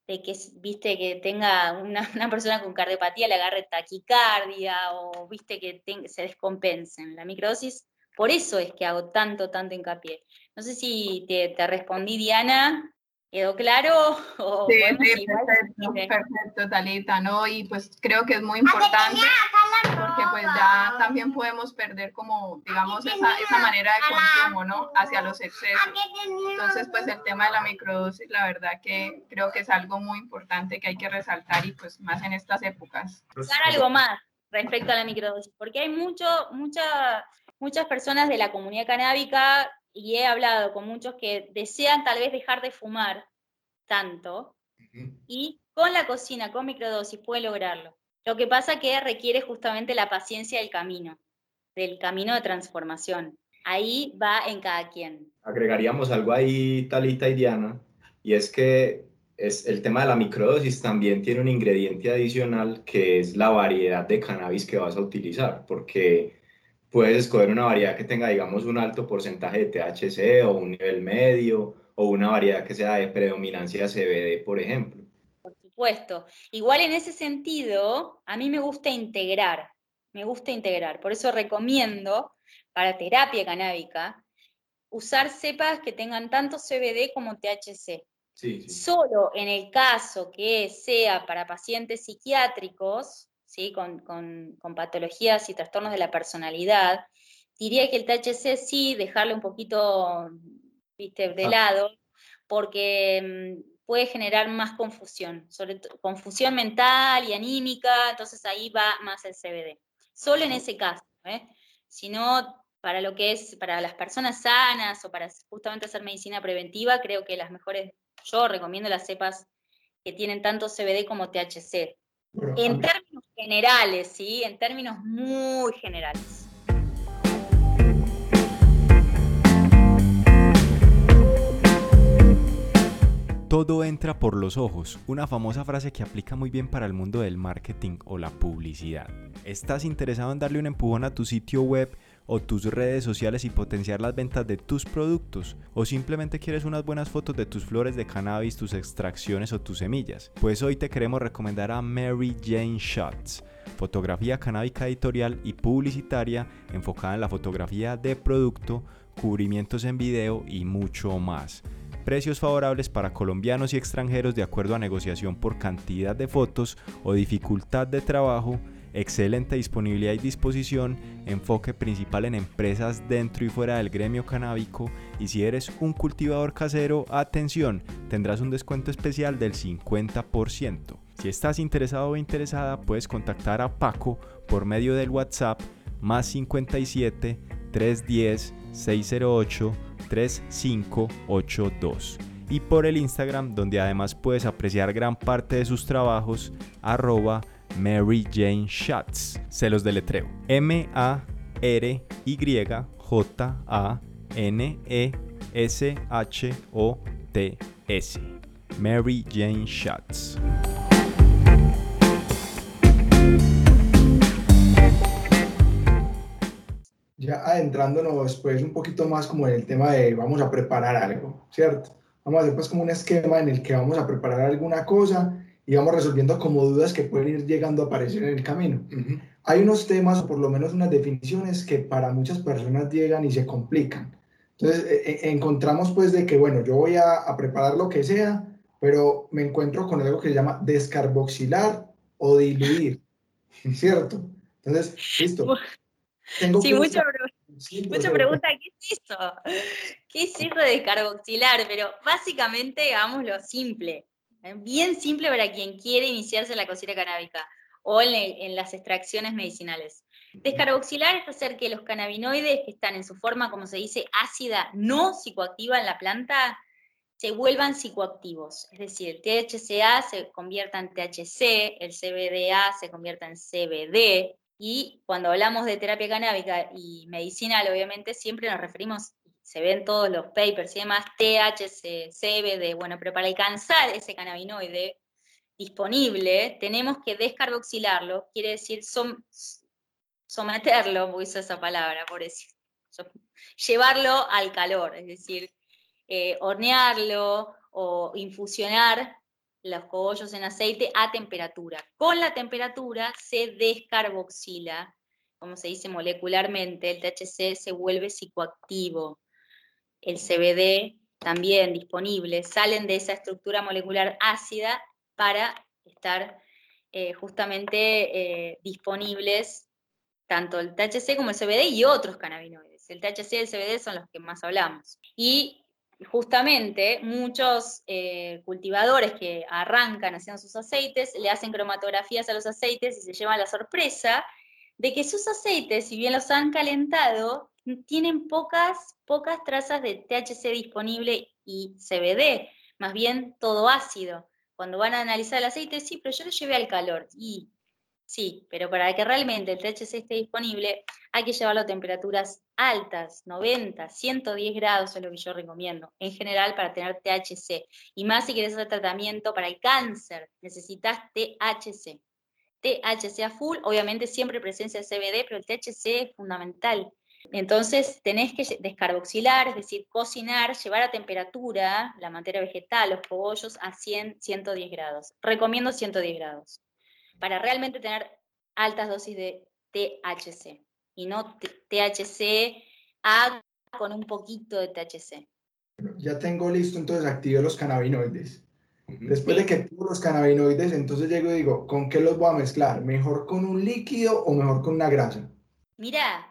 de que, viste, que tenga una, persona con cardiopatía le agarre taquicardia o, viste, que se descompensen. La microdosis por eso es que hago tanto, tanto hincapié. No sé si te, respondí, Diana, ¿Quedó claro? sí, sí, perfecto, perfecto, Talita, ¿no? Y pues creo que es muy importante porque pues ya también podemos perder como, digamos, esa, esa manera de consumo, ¿no? Hacia los excesos. Entonces, pues el tema de la microdosis, la verdad que creo que es algo muy importante que hay que resaltar y pues más en estas épocas. Dar algo más respecto a la microdosis, porque hay mucho, mucha muchas personas de la comunidad canábica, y he hablado con muchos que desean tal vez dejar de fumar tanto, y con la cocina, con microdosis, puede lograrlo. Lo que pasa que requiere justamente la paciencia del camino, del camino de transformación. Ahí va en cada quien. Agregaríamos algo ahí, Talita y Diana, y es que es el tema de la microdosis también tiene un ingrediente adicional que es la variedad de cannabis que vas a utilizar, porque puedes escoger una variedad que tenga, digamos, un alto porcentaje de THC o un nivel medio o una variedad que sea de predominancia CBD, por ejemplo. Por supuesto. Igual en ese sentido, a mí me gusta integrar, me gusta integrar. Por eso recomiendo para terapia canábica usar cepas que tengan tanto CBD como THC. Solo en el caso que sea para pacientes psiquiátricos, ¿sí? Con, patologías y trastornos de la personalidad, diría que el THC sí, dejarlo un poquito ¿viste? de ah. lado, porque mm, puede generar más confusión, sobre confusión mental y anímica, entonces ahí va más el CBD. Solo en ese caso, ¿eh? Si no, para lo que es para las personas sanas o para justamente hacer medicina preventiva, creo que las mejores, yo recomiendo las cepas que tienen tanto CBD como THC. En términos generales, ¿sí? En términos muy generales. Todo entra por los ojos, una famosa frase que aplica muy bien para el mundo del marketing o la publicidad. ¿Estás interesado en darle un empujón a tu sitio web o tus redes sociales y potenciar las ventas de tus productos? ¿O simplemente quieres unas buenas fotos de tus flores de cannabis, tus extracciones o tus semillas? Pues hoy te queremos recomendar a Mary Jane Shots, fotografía canábica editorial y publicitaria enfocada en la fotografía de producto, cubrimientos en video y mucho más precios favorables para colombianos y extranjeros de acuerdo a negociación por cantidad de fotos o dificultad de trabajo, excelente disponibilidad y disposición, enfoque principal en empresas dentro y fuera del gremio canábico y si eres un cultivador casero, atención, tendrás un descuento especial del 50%. Si estás interesado o interesada, puedes contactar a Paco por medio del WhatsApp más 57 310 608 3582 y por el Instagram donde además puedes apreciar gran parte de sus trabajos arroba Mary Jane Shots. Se los deletreo. M-A-R-Y-J-A-N-E-S-H-O-T-S. Mary Jane Shots. ya adentrándonos pues un poquito más como en el tema de vamos a preparar algo, ¿cierto? Vamos a hacer pues como un esquema en el que vamos a preparar alguna cosa y vamos resolviendo como dudas que pueden ir llegando a aparecer en el camino. Hay unos temas o por lo menos unas definiciones que para muchas personas llegan y se complican. Entonces e, e, encontramos pues de que bueno, yo voy a, a preparar lo que sea, pero me encuentro con algo que se llama descarboxilar o diluir, ¿cierto? Entonces, listo sí, mucha, mucha pregunta, ¿qué es eso? ¿Qué es eso de descarboxilar? Pero básicamente, hagámoslo simple, ¿eh? Bien simple para quien quiere iniciarse en la cocina canábica o en, las extracciones medicinales. Descarboxilar es hacer que los cannabinoides que están en su forma, como se dice, ácida, no psicoactiva en la planta, se vuelvan psicoactivos. Es decir, el THCA se convierta en THC, el CBDA se convierta en CBD, y cuando hablamos de terapia canábica y medicinal, obviamente siempre nos referimos, se ven todos los papers y demás, THC, CBD, bueno, pero para alcanzar ese cannabinoide disponible, tenemos que descarboxilarlo, quiere decir someterlo, uso esa palabra, por decir, llevarlo al calor, es decir, eh, hornearlo o infusionar los cogollos en aceite a temperatura. Con la temperatura se descarboxila, como se dice molecularmente, el THC se vuelve psicoactivo. El CBD también disponible, salen de esa estructura molecular ácida para estar eh, justamente eh, disponibles tanto el THC como el CBD y otros cannabinoides. El THC y el CBD son los que más hablamos. Y justamente muchos eh, cultivadores que arrancan haciendo sus aceites le hacen cromatografías a los aceites y se llevan la sorpresa de que sus aceites, si bien los han calentado, tienen pocas, pocas trazas de THC disponible y CBD, más bien todo ácido. Cuando van a analizar el aceite, sí, pero yo lo llevé al calor. Y Sí, pero para que realmente el THC esté disponible hay que llevarlo a temperaturas altas, 90, 110 grados es lo que yo recomiendo, en general para tener THC. Y más si quieres hacer tratamiento para el cáncer, necesitas THC. THC a full, obviamente siempre presencia de CBD, pero el THC es fundamental. Entonces tenés que descarboxilar, es decir, cocinar, llevar a temperatura la materia vegetal, los cogollos a 100, 110 grados. Recomiendo 110 grados para realmente tener altas dosis de THC y no THC A con un poquito de THC. Ya tengo listo, entonces activé los cannabinoides. Después de que activo los cannabinoides, entonces llego y digo, ¿con qué los voy a mezclar? ¿Mejor con un líquido o mejor con una grasa? Mira,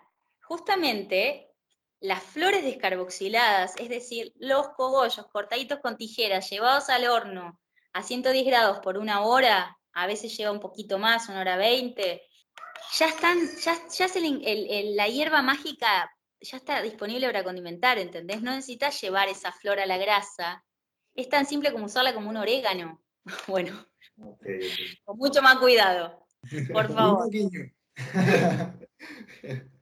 justamente las flores descarboxiladas, es decir, los cogollos cortaditos con tijeras, llevados al horno a 110 grados por una hora, a veces lleva un poquito más, una hora veinte, ya están, ya, ya la hierba mágica ya está disponible para condimentar, ¿entendés? No necesitas llevar esa flor a la grasa. Es tan simple como usarla como un orégano. Bueno, con mucho más cuidado, por favor.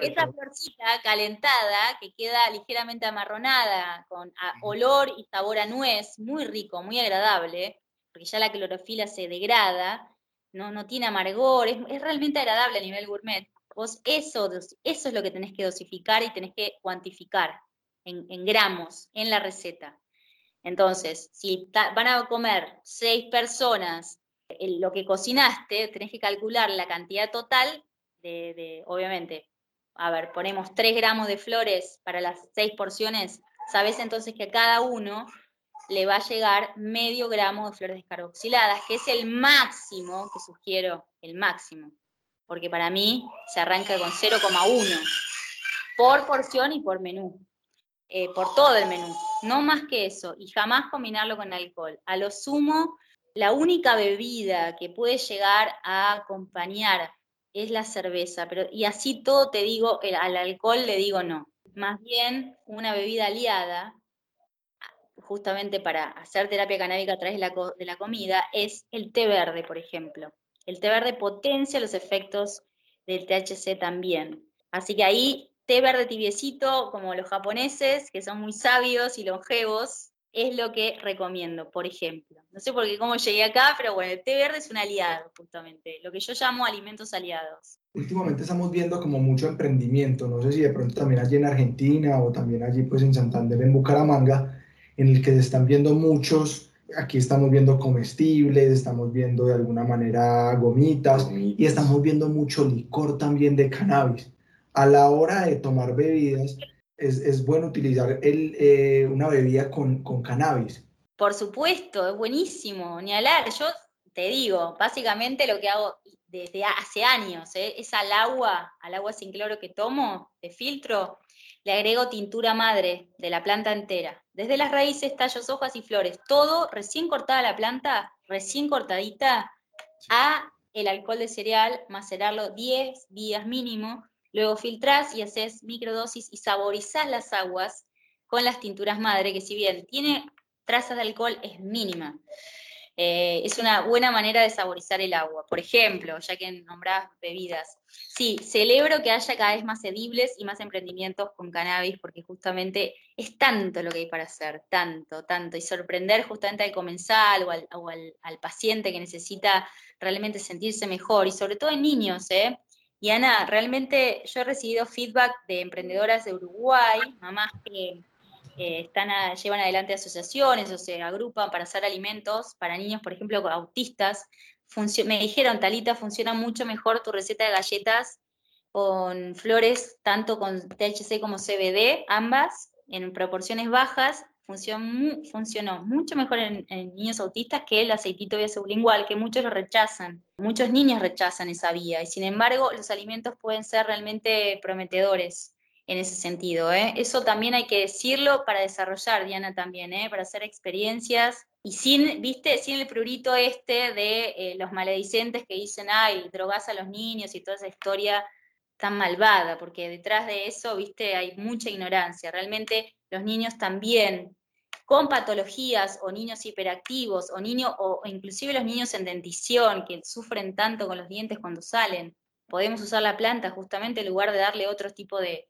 esa florcita calentada que queda ligeramente amarronada, con olor y sabor a nuez, muy rico, muy agradable, porque ya la clorofila se degrada, no, no tiene amargor, es, realmente agradable a nivel gourmet. Vos eso, eso es lo que tenés que dosificar y tenés que cuantificar en, gramos en la receta. Entonces, si van a comer seis personas lo que cocinaste, tenés que calcular la cantidad total obviamente, a ver, ponemos 3 gramos de flores para las 6 porciones, sabes entonces que a cada uno le va a llegar medio gramo de flores descarboxiladas, que es el máximo que sugiero, el máximo, porque para mí se arranca con 0,1 por porción y por menú, eh, por todo el menú, no más que eso, y jamás combinarlo con alcohol. A lo sumo, la única bebida que puede llegar a acompañar es la cerveza, pero y así todo te digo, al alcohol le digo no. Más bien una bebida aliada, justamente para hacer terapia canábica a través de la, de la comida, es el té verde, por ejemplo. El té verde potencia los efectos del THC también. Así que ahí, té verde tibiecito, como los japoneses, que son muy sabios y longevos, es lo que recomiendo, por ejemplo. No sé por qué cómo llegué acá, pero bueno, el té verde es un aliado, justamente, lo que yo llamo alimentos aliados. Últimamente estamos viendo como mucho emprendimiento, no sé si de pronto también allí en Argentina o también allí pues en Santander, en Bucaramanga, en el que se están viendo muchos, aquí estamos viendo comestibles, estamos viendo de alguna manera gomitas y estamos viendo mucho licor también de cannabis. A la hora de tomar bebidas, es, bueno utilizar el, eh, una bebida con, con, cannabis. Por supuesto, es buenísimo, ni hablar. Yo te digo, básicamente lo que hago desde hace años ¿eh? es al agua, al agua sin cloro que tomo, de filtro, le agrego tintura madre de la planta entera, desde las raíces, tallos, hojas y flores, todo recién cortada la planta, recién cortadita, a el alcohol de cereal, macerarlo 10 días mínimo, Luego filtrás y haces microdosis y saborizás las aguas con las tinturas madre, que si bien tiene trazas de alcohol, es mínima. Eh, es una buena manera de saborizar el agua. Por ejemplo, ya que nombrás bebidas. Sí, celebro que haya cada vez más edibles y más emprendimientos con cannabis, porque justamente es tanto lo que hay para hacer, tanto, tanto, y sorprender justamente al comensal o al, o al, al paciente que necesita realmente sentirse mejor, y sobre todo en niños, ¿eh? Y Ana, realmente yo he recibido feedback de emprendedoras de Uruguay, mamás que están llevan adelante asociaciones o se agrupan para hacer alimentos para niños, por ejemplo, autistas. me dijeron, Talita, funciona mucho mejor tu receta de galletas con flores, tanto con THC como CBD, ambas, en proporciones bajas, funcionó, funcionó mucho mejor en, niños autistas que el aceitito sublingual, que muchos lo rechazan. Muchos niños rechazan esa vía y sin embargo los alimentos pueden ser realmente prometedores en ese sentido. ¿eh? Eso también hay que decirlo para desarrollar, Diana, también, ¿eh? para hacer experiencias y sin, viste, sin el prurito este de eh, los maledicentes que dicen, ay, drogas a los niños y toda esa historia tan malvada, porque detrás de eso, viste, hay mucha ignorancia. Realmente los niños también con patologías o niños hiperactivos o niños o inclusive los niños en dentición que sufren tanto con los dientes cuando salen, podemos usar la planta justamente en lugar de darle otro tipo de,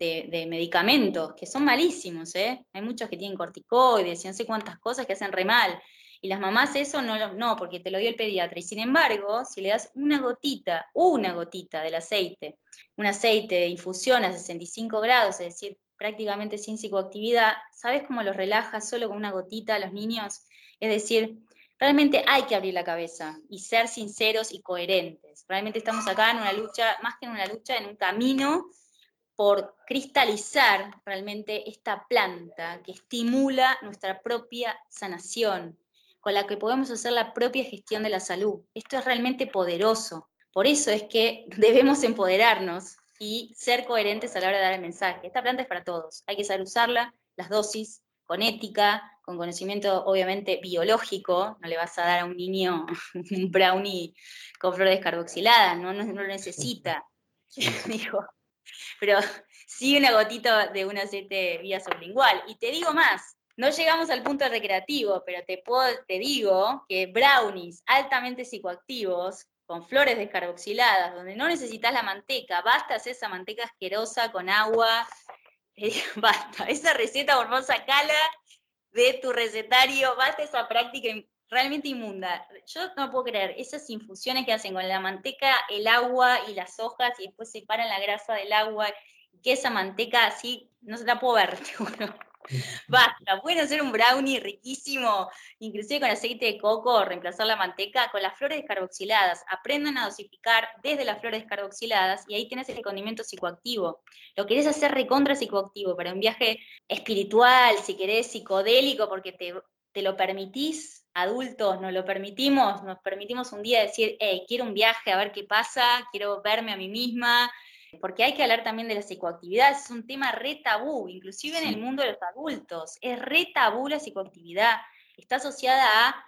medicamentos que son malísimos, ¿eh? Hay muchos que tienen corticoides y no sé cuántas cosas que hacen re mal. Y las mamás eso no, no, porque te lo dio el pediatra. Y sin embargo, si le das una gotita, una gotita del aceite, un aceite de infusión a 65 grados, es decir, prácticamente sin psicoactividad, ¿sabes cómo los relaja solo con una gotita a los niños? Es decir, realmente hay que abrir la cabeza y ser sinceros y coherentes. Realmente estamos acá en una lucha, más que en una lucha, en un camino por cristalizar realmente esta planta que estimula nuestra propia sanación, con la que podemos hacer la propia gestión de la salud. Esto es realmente poderoso. Por eso es que debemos empoderarnos y ser coherentes a la hora de dar el mensaje. Esta planta es para todos, hay que saber usarla, las dosis, con ética, con conocimiento obviamente biológico, no le vas a dar a un niño un brownie con flores descarboxilada, no, no, lo necesita. Pero sí una gotita de un aceite vía sublingual. Y te digo más, no llegamos al punto recreativo, pero te, puedo, te digo que brownies altamente psicoactivos con flores descarboxiladas, donde no necesitas la manteca, basta hacer esa manteca asquerosa con agua, eh, basta, esa receta por sacala de tu recetario, basta esa práctica realmente inmunda. Yo no puedo creer, esas infusiones que hacen con la manteca, el agua y las hojas y después separan la grasa del agua, que esa manteca así, no se la puedo ver, Basta, pueden hacer un brownie riquísimo, inclusive con aceite de coco, reemplazar la manteca con las flores descarboxiladas. Aprendan a dosificar desde las flores descarboxiladas y ahí tienes el condimento psicoactivo. Lo querés hacer recontra psicoactivo para un viaje espiritual, si querés psicodélico, porque te, te lo permitís, adultos nos lo permitimos, nos permitimos un día decir, hey, quiero un viaje a ver qué pasa, quiero verme a mí misma, porque hay que hablar también de la psicoactividad, es un tema re tabú, inclusive en el mundo de los adultos, es re tabú la psicoactividad, está asociada a,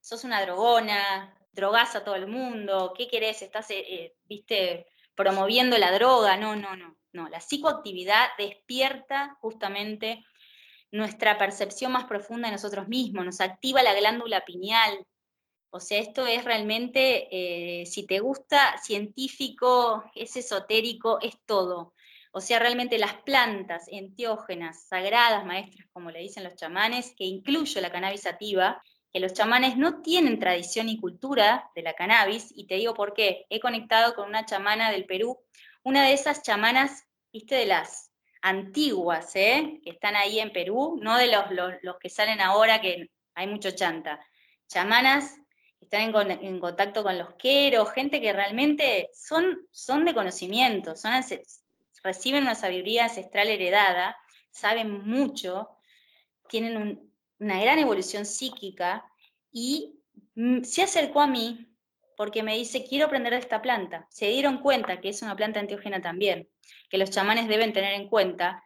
sos una drogona, drogás a todo el mundo, ¿qué querés? Estás, eh, eh, viste, promoviendo la droga, no, no, no, no, la psicoactividad despierta justamente nuestra percepción más profunda de nosotros mismos, nos activa la glándula pineal, o sea, esto es realmente, eh, si te gusta, científico, es esotérico, es todo. O sea, realmente las plantas enteógenas, sagradas, maestras, como le dicen los chamanes, que incluyo la cannabis sativa, que los chamanes no tienen tradición y cultura de la cannabis, y te digo por qué. He conectado con una chamana del Perú, una de esas chamanas, viste, de las antiguas, ¿eh? que están ahí en Perú, no de los, los, los que salen ahora, que hay mucho chanta. Chamanas están en, contacto con los queros, gente que realmente son, son de conocimiento, son, reciben una sabiduría ancestral heredada, saben mucho, tienen una gran evolución psíquica y mm, se acercó a mí porque me dice, quiero aprender de esta planta. Se dieron cuenta que es una planta antiógena también, que los chamanes deben tener en cuenta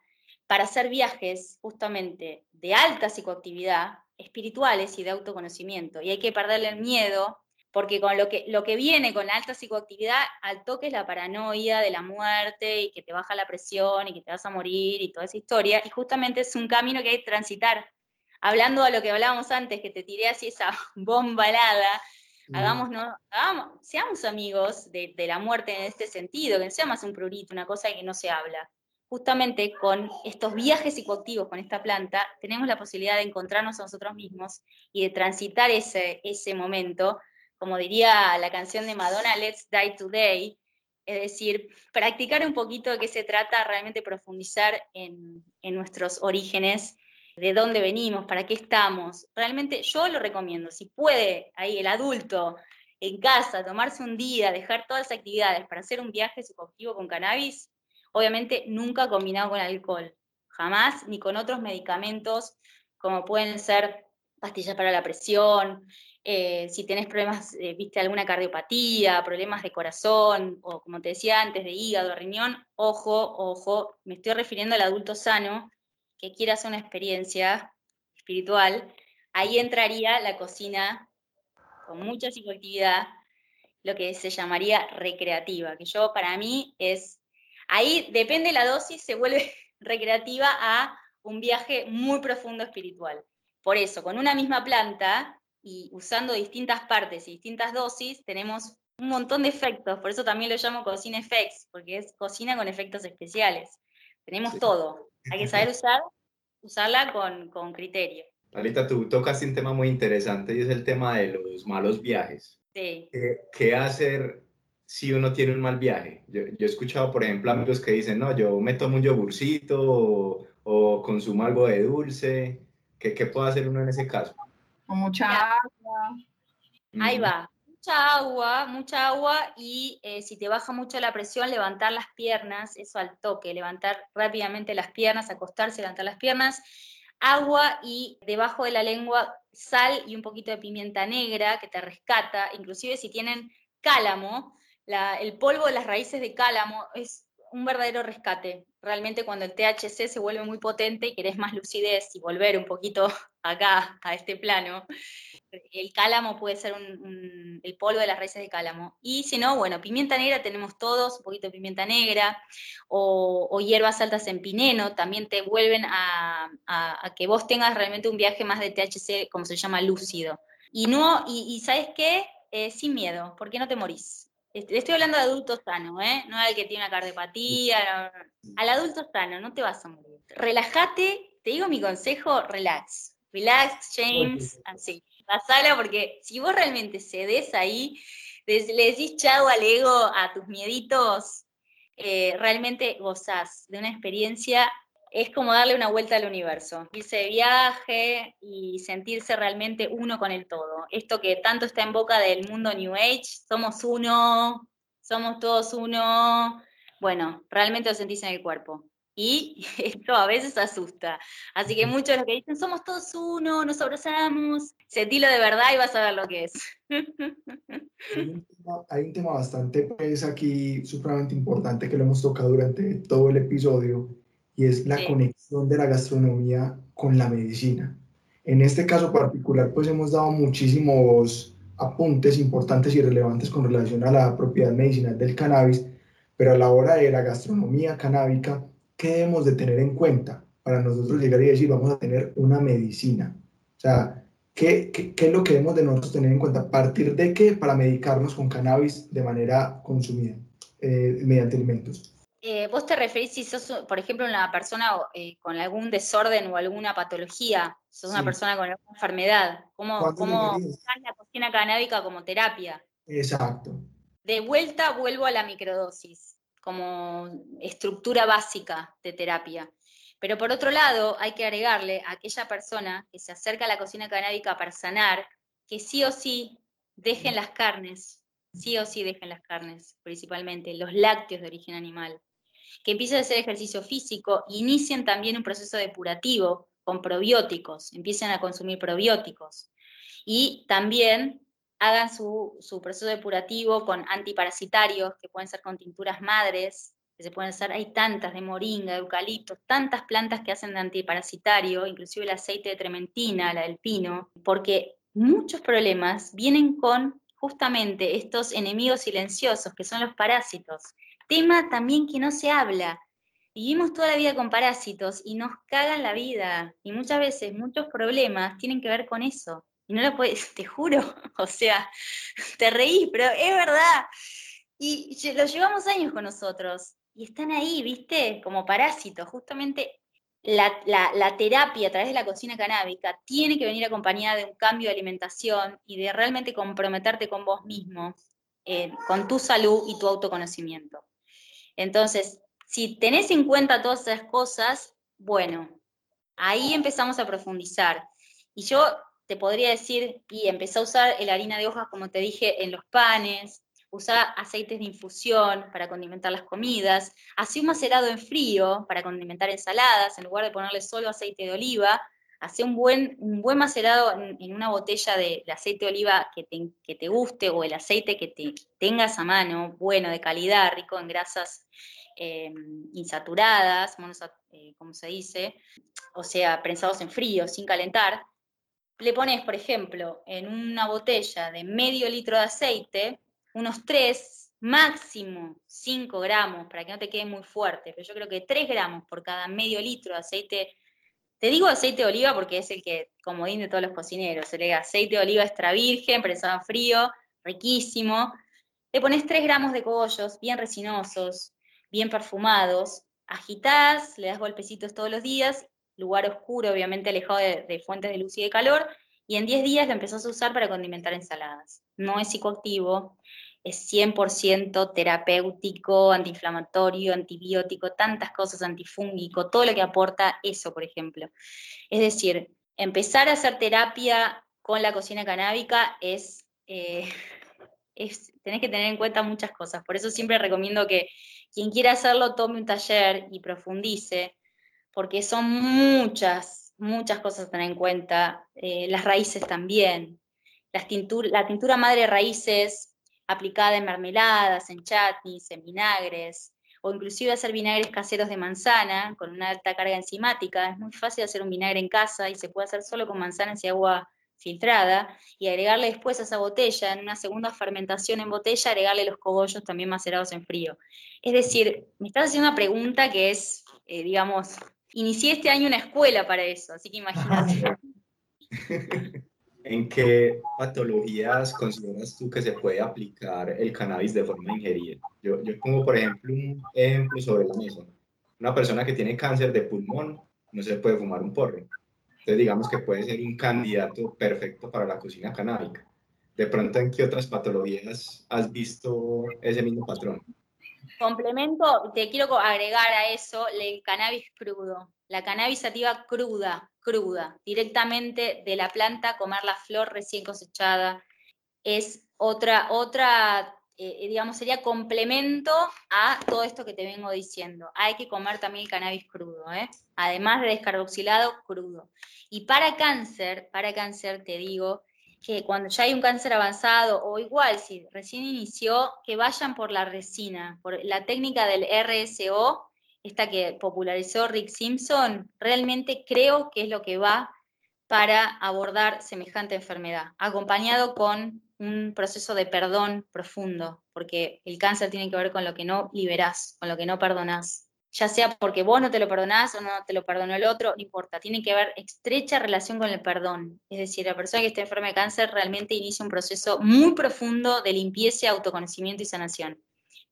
para hacer viajes justamente de alta psicoactividad, espirituales y de autoconocimiento. Y hay que perderle el miedo, porque con lo que, lo que viene con la alta psicoactividad, al toque es la paranoia de la muerte y que te baja la presión y que te vas a morir y toda esa historia. Y justamente es un camino que hay que transitar. Hablando de lo que hablábamos antes, que te tiré así esa bomba helada, hagámonos, hagamos, seamos amigos de, de, la muerte en este sentido, que no sea más un prurito, una cosa que no se habla justamente con estos viajes psicoactivos con esta planta, tenemos la posibilidad de encontrarnos a nosotros mismos y de transitar ese, ese momento, como diría la canción de Madonna, Let's Die Today, es decir, practicar un poquito de qué se trata, realmente profundizar en, en nuestros orígenes, de dónde venimos, para qué estamos. Realmente yo lo recomiendo, si puede ahí el adulto en casa tomarse un día, dejar todas las actividades para hacer un viaje psicoactivo con cannabis, obviamente nunca combinado con alcohol, jamás, ni con otros medicamentos como pueden ser pastillas para la presión, eh, si tenés problemas, eh, viste, alguna cardiopatía, problemas de corazón, o como te decía antes, de hígado, riñón, ojo, ojo, me estoy refiriendo al adulto sano que quiera hacer una experiencia espiritual, ahí entraría la cocina con mucha psicoactividad, lo que se llamaría recreativa, que yo para mí es Ahí depende la dosis, se vuelve recreativa a un viaje muy profundo espiritual. Por eso, con una misma planta y usando distintas partes y distintas dosis, tenemos un montón de efectos. Por eso también lo llamo cocina effects, porque es cocina con efectos especiales. Tenemos todo. Hay que saber usar, usarla con, con criterio. Alita, tú tocas un tema muy interesante y es el tema de los malos viajes. Sí. ¿Qué hacer si uno tiene un mal viaje. Yo, he escuchado, por ejemplo, amigos que dicen, no, yo me tomo un yogurcito o, consumo algo de dulce. ¿Qué, ¿Qué, puede hacer uno en ese caso? Con mucha agua. Ahí va, mucha agua, mucha agua y eh, si te baja mucho la presión, levantar las piernas, eso al toque, levantar rápidamente las piernas, acostarse, levantar las piernas. Agua y debajo de la lengua sal y un poquito de pimienta negra que te rescata, inclusive si tienen cálamo, el polvo de las raíces de cálamo es un verdadero rescate. Realmente cuando el THC se vuelve muy potente y querés más lucidez y volver un poquito acá, a este plano, el cálamo puede ser el polvo de las raíces de cálamo. Y si no, bueno, pimienta negra tenemos todos, un poquito de pimienta negra, o, hierbas altas en pineno, también te vuelven a, que vos tengas realmente un viaje más de THC, como se llama, lúcido. Y no, y ¿sabes qué? eh, sin miedo, porque no te morís. Le estoy hablando de adulto sano, ¿eh? No al que tiene una cardiopatía, al adulto sano, no te vas a morir. Relájate, te digo mi consejo, relax. Relax, James, así. Pasala porque si vos realmente cedes ahí, le decís chau al ego, a tus mieditos, eh, realmente gozás de una experiencia es como darle una vuelta al universo, irse de viaje y sentirse realmente uno con el todo. Esto que tanto está en boca del mundo New Age, somos uno, somos todos uno, bueno, realmente lo sentís en el cuerpo. Y esto a veces asusta. Así que muchos de los que dicen, somos todos uno, nos abrazamos, sentilo de verdad y vas a ver lo que es. Hay un tema, bastante, pues aquí, supremamente importante que lo hemos tocado durante todo el episodio, y es la conexión de la gastronomía con la medicina. En este caso particular, pues hemos dado muchísimos apuntes importantes y relevantes con relación a la propiedad medicinal del cannabis, pero a la hora de la gastronomía canábica, ¿qué debemos de tener en cuenta para nosotros llegar y decir, vamos a tener una medicina? O sea, ¿qué, qué, qué es lo que debemos de nosotros tener en cuenta? ¿A partir de qué para medicarnos con cannabis de manera consumida eh, mediante alimentos? Eh, vos te referís si sos, por ejemplo, una persona eh, con algún desorden o alguna patología, sos una persona con alguna enfermedad, ¿cómo, cómo usás la cocina canábica como terapia? Exacto. De vuelta vuelvo a la microdosis como estructura básica de terapia. Pero por otro lado, hay que agregarle a aquella persona que se acerca a la cocina canábica para sanar, que sí o sí dejen las carnes, sí o sí dejen las carnes, principalmente los lácteos de origen animal que empiecen a hacer ejercicio físico, inicien también un proceso depurativo con probióticos, empiecen a consumir probióticos. Y también hagan su, proceso depurativo con antiparasitarios, que pueden ser con tinturas madres, que se pueden hacer, hay tantas de moringa, de eucalipto, tantas plantas que hacen de antiparasitario, inclusive el aceite de trementina, la del pino, porque muchos problemas vienen con justamente estos enemigos silenciosos, que son los parásitos, Tema también que no se habla. Vivimos toda la vida con parásitos y nos cagan la vida. Y muchas veces muchos problemas tienen que ver con eso. Y no lo puedes, te juro, o sea, te reís, pero es verdad. Y lo llevamos años con nosotros. Y están ahí, ¿viste? Como parásitos. Justamente la, terapia a través de la cocina canábica tiene que venir acompañada de un cambio de alimentación y de realmente comprometerte con vos mismo, eh, con tu salud y tu autoconocimiento. Entonces, si tenés en cuenta todas esas cosas, bueno, ahí empezamos a profundizar. Y yo te podría decir, y empecé a usar la harina de hojas, como te dije, en los panes, usar aceites de infusión para condimentar las comidas, hacé un macerado en frío para condimentar ensaladas, en lugar de ponerle solo aceite de oliva, hace un buen, un buen macerado en, una botella de, aceite de oliva que te, que te, guste o el aceite que te tengas a mano, bueno, de calidad, rico en grasas eh, insaturadas, eh, como se dice, o sea, prensados en frío, sin calentar. Le pones, por ejemplo, en una botella de medio litro de aceite, unos 3, máximo 5 gramos, para que no te quede muy fuerte, pero yo creo que 3 gramos por cada medio litro de aceite te digo aceite de oliva porque es el que, comodín de todos los cocineros, se le aceite de oliva extra virgen, prensado en frío, riquísimo. Le pones 3 gramos de cogollos bien resinosos, bien perfumados, agitás, le das golpecitos todos los días, lugar oscuro, obviamente alejado de, fuentes de luz y de calor, y en 10 días lo empezás a usar para condimentar ensaladas. No es psicoactivo, es 100% terapéutico, antiinflamatorio, antibiótico, tantas cosas, antifúngico, todo lo que aporta eso, por ejemplo. Es decir, empezar a hacer terapia con la cocina canábica es, eh, es, tenés que tener en cuenta muchas cosas. Por eso siempre recomiendo que quien quiera hacerlo tome un taller y profundice, porque son muchas, muchas cosas a tener en cuenta. Eh, las raíces también. Las la tintura madre raíces aplicada en mermeladas, en chutneys, en vinagres, o inclusive hacer vinagres caseros de manzana con una alta carga enzimática. Es muy fácil hacer un vinagre en casa y se puede hacer solo con manzanas y agua filtrada y agregarle después a esa botella, en una segunda fermentación en botella, agregarle los cogollos también macerados en frío. Es decir, me estás haciendo una pregunta que es, eh, digamos, inicié este año una escuela para eso, así que imagínate. ¿En qué patologías consideras tú que se puede aplicar el cannabis de forma ingerida? Yo, yo pongo, por ejemplo, un ejemplo sobre la mesa. Una persona que tiene cáncer de pulmón no se puede fumar un porro. Entonces, digamos que puede ser un candidato perfecto para la cocina canábica. De pronto, ¿en qué otras patologías has visto ese mismo patrón? Complemento, te quiero agregar a eso el cannabis crudo. La cannabis sativa cruda, cruda, directamente de la planta, comer la flor recién cosechada, es otra, otra eh, digamos, sería complemento a todo esto que te vengo diciendo. Hay que comer también el cannabis crudo, ¿eh? además de descarboxilado, crudo. Y para cáncer, para cáncer te digo que cuando ya hay un cáncer avanzado o igual si recién inició, que vayan por la resina, por la técnica del RSO, esta que popularizó Rick Simpson, realmente creo que es lo que va para abordar semejante enfermedad, acompañado con un proceso de perdón profundo, porque el cáncer tiene que ver con lo que no liberás, con lo que no perdonás ya sea porque vos no te lo perdonás o no te lo perdonó el otro, no importa, tiene que haber estrecha relación con el perdón. Es decir, la persona que está enferma de cáncer realmente inicia un proceso muy profundo de limpieza, autoconocimiento y sanación.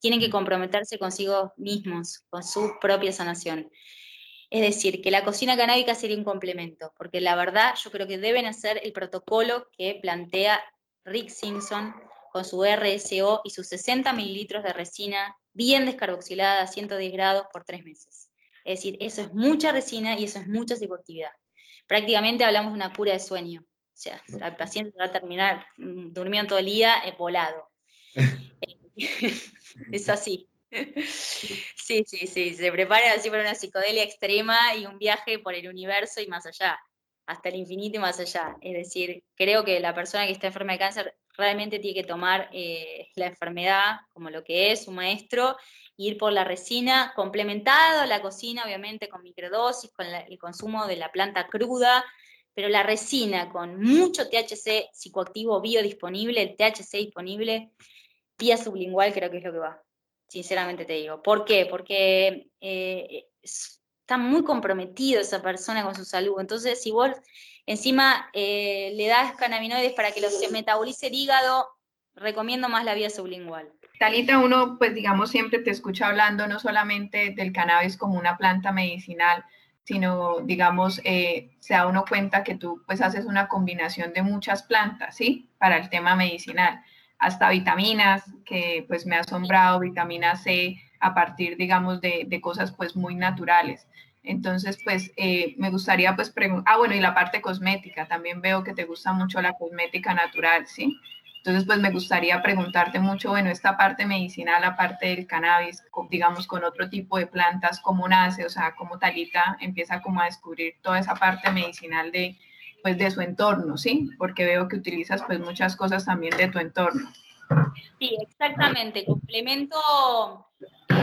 Tienen que comprometerse consigo mismos, con su propia sanación. Es decir, que la cocina canábica sería un complemento, porque la verdad yo creo que deben hacer el protocolo que plantea Rick Simpson con su RSO y sus 60 mililitros de resina bien descarboxilada a 110 grados por tres meses. Es decir, eso es mucha resina y eso es mucha psicoactividad. Prácticamente hablamos de una cura de sueño. O sea, el paciente va a terminar mm, durmiendo todo el día eh, volado. es así. Sí, sí, sí. Se prepara así para una psicodelia extrema y un viaje por el universo y más allá, hasta el infinito y más allá. Es decir, creo que la persona que está enferma de cáncer realmente tiene que tomar eh, la enfermedad como lo que es, un maestro, ir por la resina, complementado la cocina, obviamente, con microdosis, con el consumo de la planta cruda, pero la resina con mucho THC psicoactivo biodisponible, el THC disponible, vía sublingual creo que es lo que va, sinceramente te digo. ¿Por qué? Porque eh, está muy comprometido esa persona con su salud. Entonces, si vos Encima eh, le das cannabinoides para que los metabolice el hígado, recomiendo más la vía sublingual. Talita, uno pues digamos siempre te escucha hablando no solamente del cannabis como una planta medicinal, sino digamos eh, se da uno cuenta que tú pues haces una combinación de muchas plantas, ¿sí? Para el tema medicinal, hasta vitaminas, que pues me ha asombrado, vitamina C, a partir digamos de, de cosas pues muy naturales. Entonces, pues eh, me gustaría pues preguntar, ah, bueno, y la parte cosmética, también veo que te gusta mucho la cosmética natural, ¿sí? Entonces, pues me gustaría preguntarte mucho, bueno, esta parte medicinal, aparte del cannabis, digamos, con otro tipo de plantas, ¿cómo nace? O sea, ¿cómo Talita empieza como a descubrir toda esa parte medicinal de, pues, de su entorno, ¿sí? Porque veo que utilizas pues muchas cosas también de tu entorno. Sí, exactamente. Complemento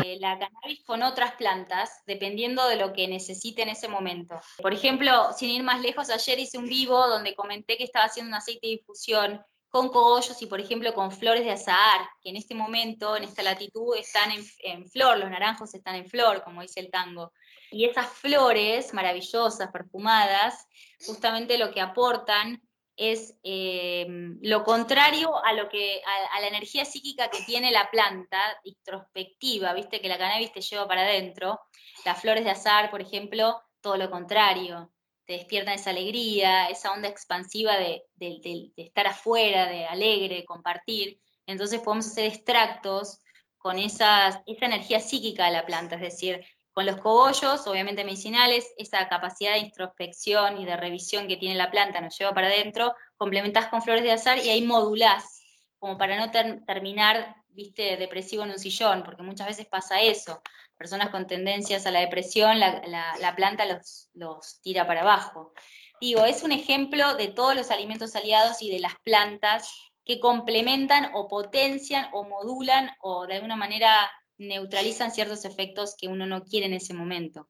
eh, la cannabis con otras plantas, dependiendo de lo que necesite en ese momento. Por ejemplo, sin ir más lejos, ayer hice un vivo donde comenté que estaba haciendo un aceite de difusión con cogollos y, por ejemplo, con flores de azahar, que en este momento, en esta latitud, están en, en flor, los naranjos están en flor, como dice el tango. Y esas flores maravillosas, perfumadas, justamente lo que aportan es eh, lo contrario a, lo que, a, la energía psíquica que tiene la planta, introspectiva, viste que la cannabis te lleva para adentro, las flores de azar, por ejemplo, todo lo contrario, te despiertan esa alegría, esa onda expansiva de, de estar afuera, de alegre, compartir, entonces podemos hacer extractos con esas, esa energía psíquica de la planta, es decir, con los cogollos, obviamente medicinales, esa capacidad de introspección y de revisión que tiene la planta nos lleva para adentro, complementás con flores de azar y ahí modulás, como para no terminar, viste, depresivo en un sillón, porque muchas veces pasa eso. Personas con tendencias a la depresión, la, planta los, los tira para abajo. Digo, es un ejemplo de todos los alimentos aliados y de las plantas que complementan o potencian o modulan o de alguna manera neutralizan ciertos efectos que uno no quiere en ese momento.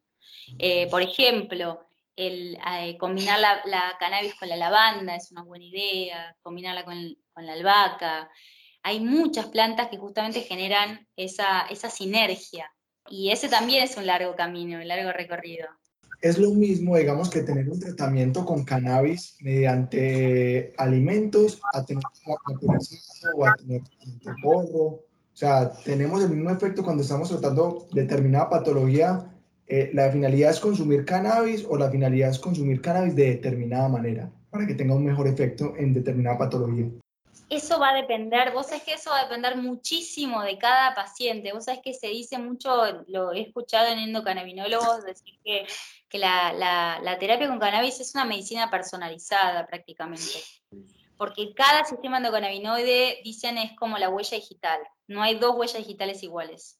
Eh, por ejemplo, eh, combinar la, cannabis con la lavanda es una buena idea, combinarla con, la albahaca. Hay muchas plantas que justamente generan esa, sinergia. Y ese también es un largo camino, un largo recorrido. es lo mismo, digamos, que tener un tratamiento con cannabis mediante alimentos a tener o a tener porro. O sea, tenemos el mismo efecto cuando estamos tratando determinada patología. Eh, la finalidad es consumir cannabis o la finalidad es consumir cannabis de determinada manera para que tenga un mejor efecto en determinada patología. Eso va a depender, vos sabés que eso va a depender muchísimo de cada paciente. Vos sabés que se dice mucho, lo he escuchado en endocannabinólogos decir que, que la, la, la, terapia con cannabis es una medicina personalizada prácticamente. Porque cada sistema endocannabinoide, dicen, es como la huella digital. No hay dos huellas digitales iguales.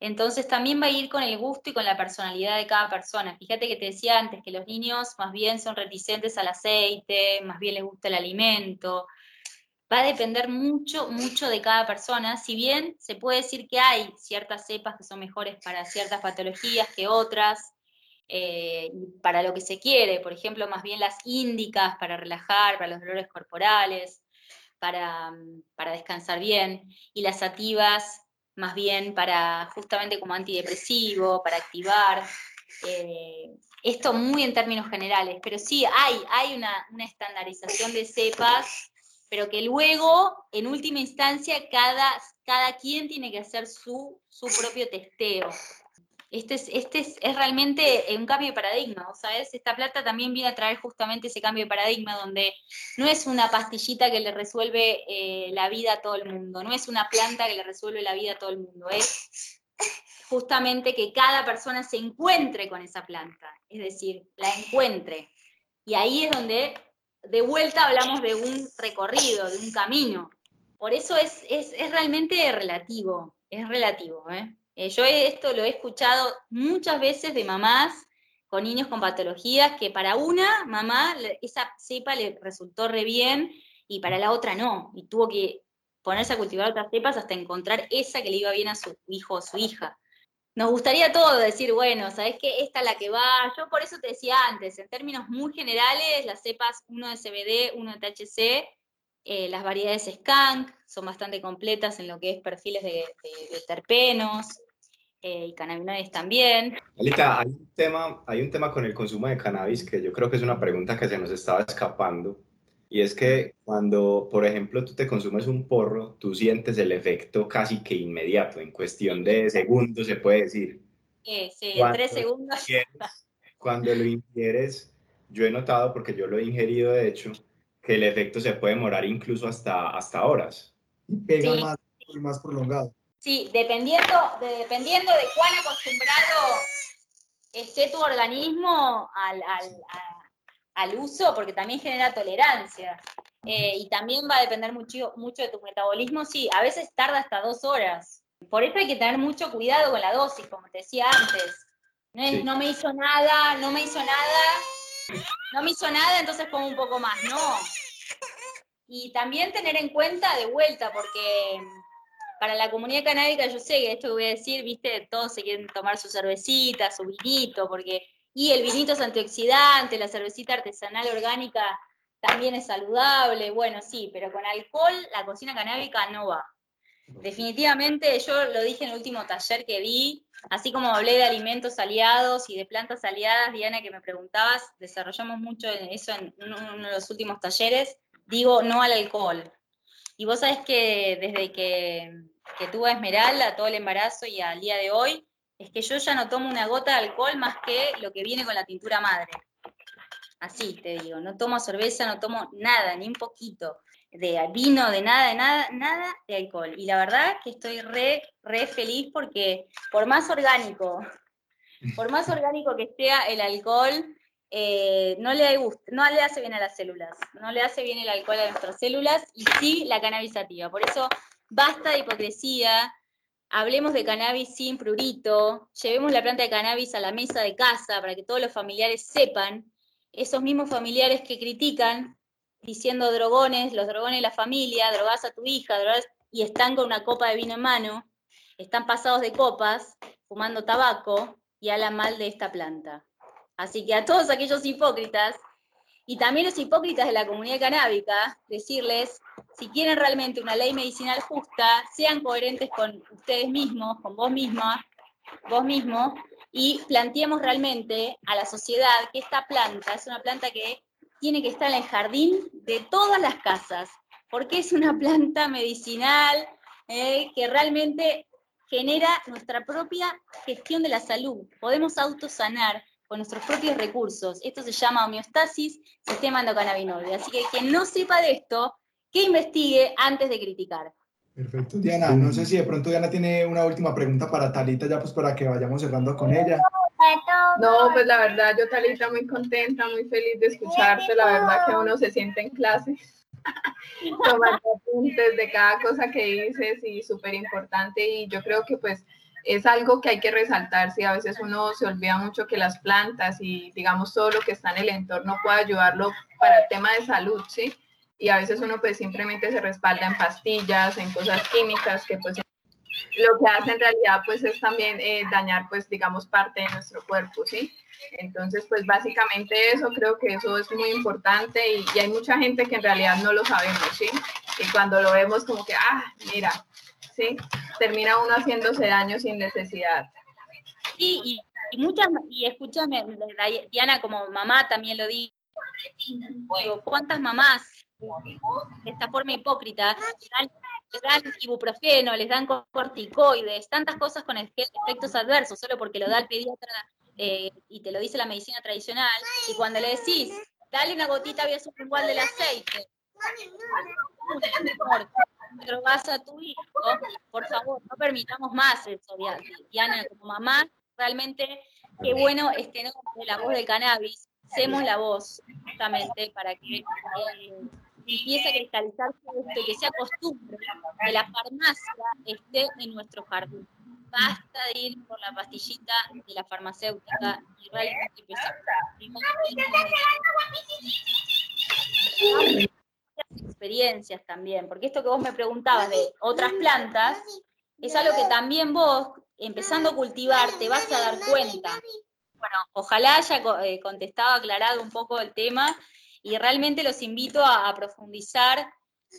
Entonces también va a ir con el gusto y con la personalidad de cada persona. Fíjate que te decía antes que los niños más bien son reticentes al aceite, más bien les gusta el alimento va a depender mucho, mucho de cada persona, si bien se puede decir que hay ciertas cepas que son mejores para ciertas patologías que otras, eh, para lo que se quiere, por ejemplo, más bien las índicas para relajar, para los dolores corporales, para, para descansar bien, y las sativas más bien para justamente como antidepresivo, para activar. Eh, esto muy en términos generales, pero sí hay, hay una, una estandarización de cepas pero que luego, en última instancia, cada, cada quien tiene que hacer su, su propio testeo. Este, es, este es, es, realmente un cambio de paradigma, ¿sabes? Esta plata también viene a traer justamente ese cambio de paradigma donde no es una pastillita que le resuelve eh, la vida a todo el mundo, no es una planta que le resuelve la vida a todo el mundo, es justamente que cada persona se encuentre con esa planta, es decir, la encuentre. Y ahí es donde de vuelta hablamos de un recorrido, de un camino. Por eso es, es, realmente relativo, es relativo. ¿eh? Eh, yo esto lo he escuchado muchas veces de mamás con niños con patologías que para una mamá esa cepa le resultó re bien y para la otra no, y tuvo que ponerse a cultivar otras cepas hasta encontrar esa que le iba bien a su hijo o su hija nos gustaría todo decir, bueno, ¿sabes qué? Esta es la que va. Yo por eso te decía antes, en términos muy generales, las cepas 1 de CBD, 1 de THC, eh, las variedades skunk son bastante completas en lo que es perfiles de, terpenos eh, y cannabinoides también. Alita, hay un, tema, hay un tema con el consumo de cannabis que yo creo que es una pregunta que se nos estaba escapando. Y es que cuando, por ejemplo, tú te consumes un porro, tú sientes el efecto casi que inmediato, en cuestión de segundos se puede decir. Sí, sí, en tres segundos. cuando lo ingieres, yo he notado, porque yo lo he ingerido de hecho, que el efecto se puede demorar incluso hasta, hasta horas. Y pega más, más prolongado. Sí, dependiendo de, dependiendo de cuán acostumbrado esté tu organismo al, al, al uso, porque también genera tolerancia. Eh, y también va a depender mucho, mucho de tu metabolismo. Sí, a veces tarda hasta dos horas. Por eso hay que tener mucho cuidado con la dosis, como te decía antes. No, no me hizo nada, no me hizo nada, no me hizo nada, entonces pongo un poco más. No. Y también tener en cuenta de vuelta, porque para la comunidad canábica, yo sé que esto que voy a decir, viste, todos se quieren tomar su cervecita, su vinito, porque y el vinito es antioxidante, la cervecita artesanal orgánica también es saludable. Bueno, sí, pero con alcohol la cocina canábica no va. Definitivamente, yo lo dije en el último taller que vi, así como hablé de alimentos aliados y de plantas aliadas, Diana, que me preguntabas, desarrollamos mucho eso en uno de los últimos talleres, digo no al alcohol. Y vos sabés que desde que, tuve a Esmeralda, todo el embarazo y al día de hoy, es que yo ya no tomo una gota de alcohol más que lo que viene con la tintura madre. Así te digo, no tomo cerveza, no tomo nada, ni un poquito de vino, de nada, de nada, nada de alcohol. Y la verdad que estoy re, re feliz porque por más orgánico, por más orgánico que sea el alcohol, eh, no, le no le hace bien a las células, no le hace bien el alcohol a nuestras células y sí la cannabisativa. Por eso basta de hipocresía, hablemos de cannabis sin prurito, llevemos la planta de cannabis a la mesa de casa para que todos los familiares sepan, esos mismos familiares que critican diciendo drogones, los drogones de la familia, drogas a tu hija, y están con una copa de vino en mano, están pasados de copas, fumando tabaco y hablan mal de esta planta. Así que a todos aquellos hipócritas y también los hipócritas de la comunidad canábica, decirles, si quieren realmente una ley medicinal justa, sean coherentes con ustedes mismos, con vos misma, vos mismo, y planteemos realmente a la sociedad que esta planta es una planta que tiene que estar en el jardín de todas las casas, porque es una planta medicinal eh, que realmente genera nuestra propia gestión de la salud. Podemos autosanar con nuestros propios recursos. Esto se llama homeostasis, sistema endocannabinoide. Así que quien no sepa de esto, que investigue antes de criticar. Perfecto. Diana, no sé si de pronto Diana tiene una última pregunta para Talita, ya pues para que vayamos cerrando con ella. No, pues la verdad, yo Talita muy contenta, muy feliz de escucharte, la verdad que uno se siente en clase, tomando apuntes de cada cosa que dices y súper importante y yo creo que pues es algo que hay que resaltar, si a veces uno se olvida mucho que las plantas y digamos todo lo que está en el entorno puede ayudarlo para el tema de salud, ¿sí? y a veces uno pues simplemente se respalda en pastillas, en cosas químicas que pues lo que hace en realidad pues es también eh, dañar pues digamos parte de nuestro cuerpo, ¿sí? Entonces pues básicamente eso creo que eso es muy importante y, hay mucha gente que en realidad no lo sabemos, ¿sí? Y cuando lo vemos como que, ah, mira, ¿sí? Termina uno haciéndose daño sin necesidad. Sí, y, muchas, y escúchame, Diana como mamá también lo digo, ¿cuántas mamás de esta forma hipócrita, les dan, ibuprofeno, les dan corticoides, tantas cosas con efectos adversos, solo porque lo da el pediatra eh, y te lo dice la medicina tradicional, y cuando le decís, dale una gotita igual del aceite, drogas a tu hijo, por favor, no permitamos más eso, Diana, como mamá, realmente qué bueno es tener la voz del cannabis, hacemos la voz justamente para que eh, empiece a cristalizarse esto y que sea costumbre que la farmacia esté en nuestro jardín. Basta de ir por la pastillita de la farmacéutica y realmente empezar experiencias también, porque esto que vos me preguntabas de otras plantas es algo que también vos, empezando a cultivar, te vas a dar cuenta. Bueno, ojalá haya eh, contestado, aclarado un poco el tema y realmente los invito a, profundizar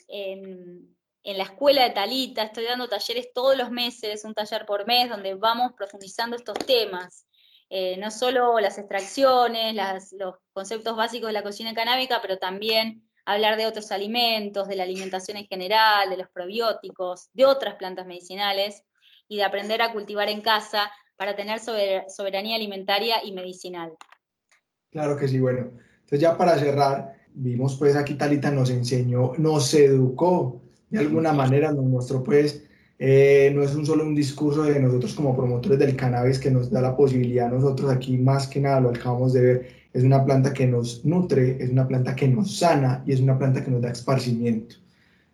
en, la escuela de Talita. Estoy dando talleres todos los meses, un taller por mes, donde vamos profundizando estos temas. Eh, no solo las extracciones, los conceptos básicos de la cocina canábica, pero también hablar de otros alimentos, de la alimentación en general, de los probióticos, de otras plantas medicinales y de aprender a cultivar en casa para tener soberanía alimentaria y medicinal. Claro que sí, bueno. Entonces ya para cerrar, vimos pues aquí Talita nos enseñó, nos educó de alguna manera, nos mostró pues, eh, no es un solo un discurso de nosotros como promotores del cannabis que nos da la posibilidad, nosotros aquí más que nada lo acabamos de ver, es una planta que nos nutre, es una planta que nos sana y es una planta que nos da esparcimiento.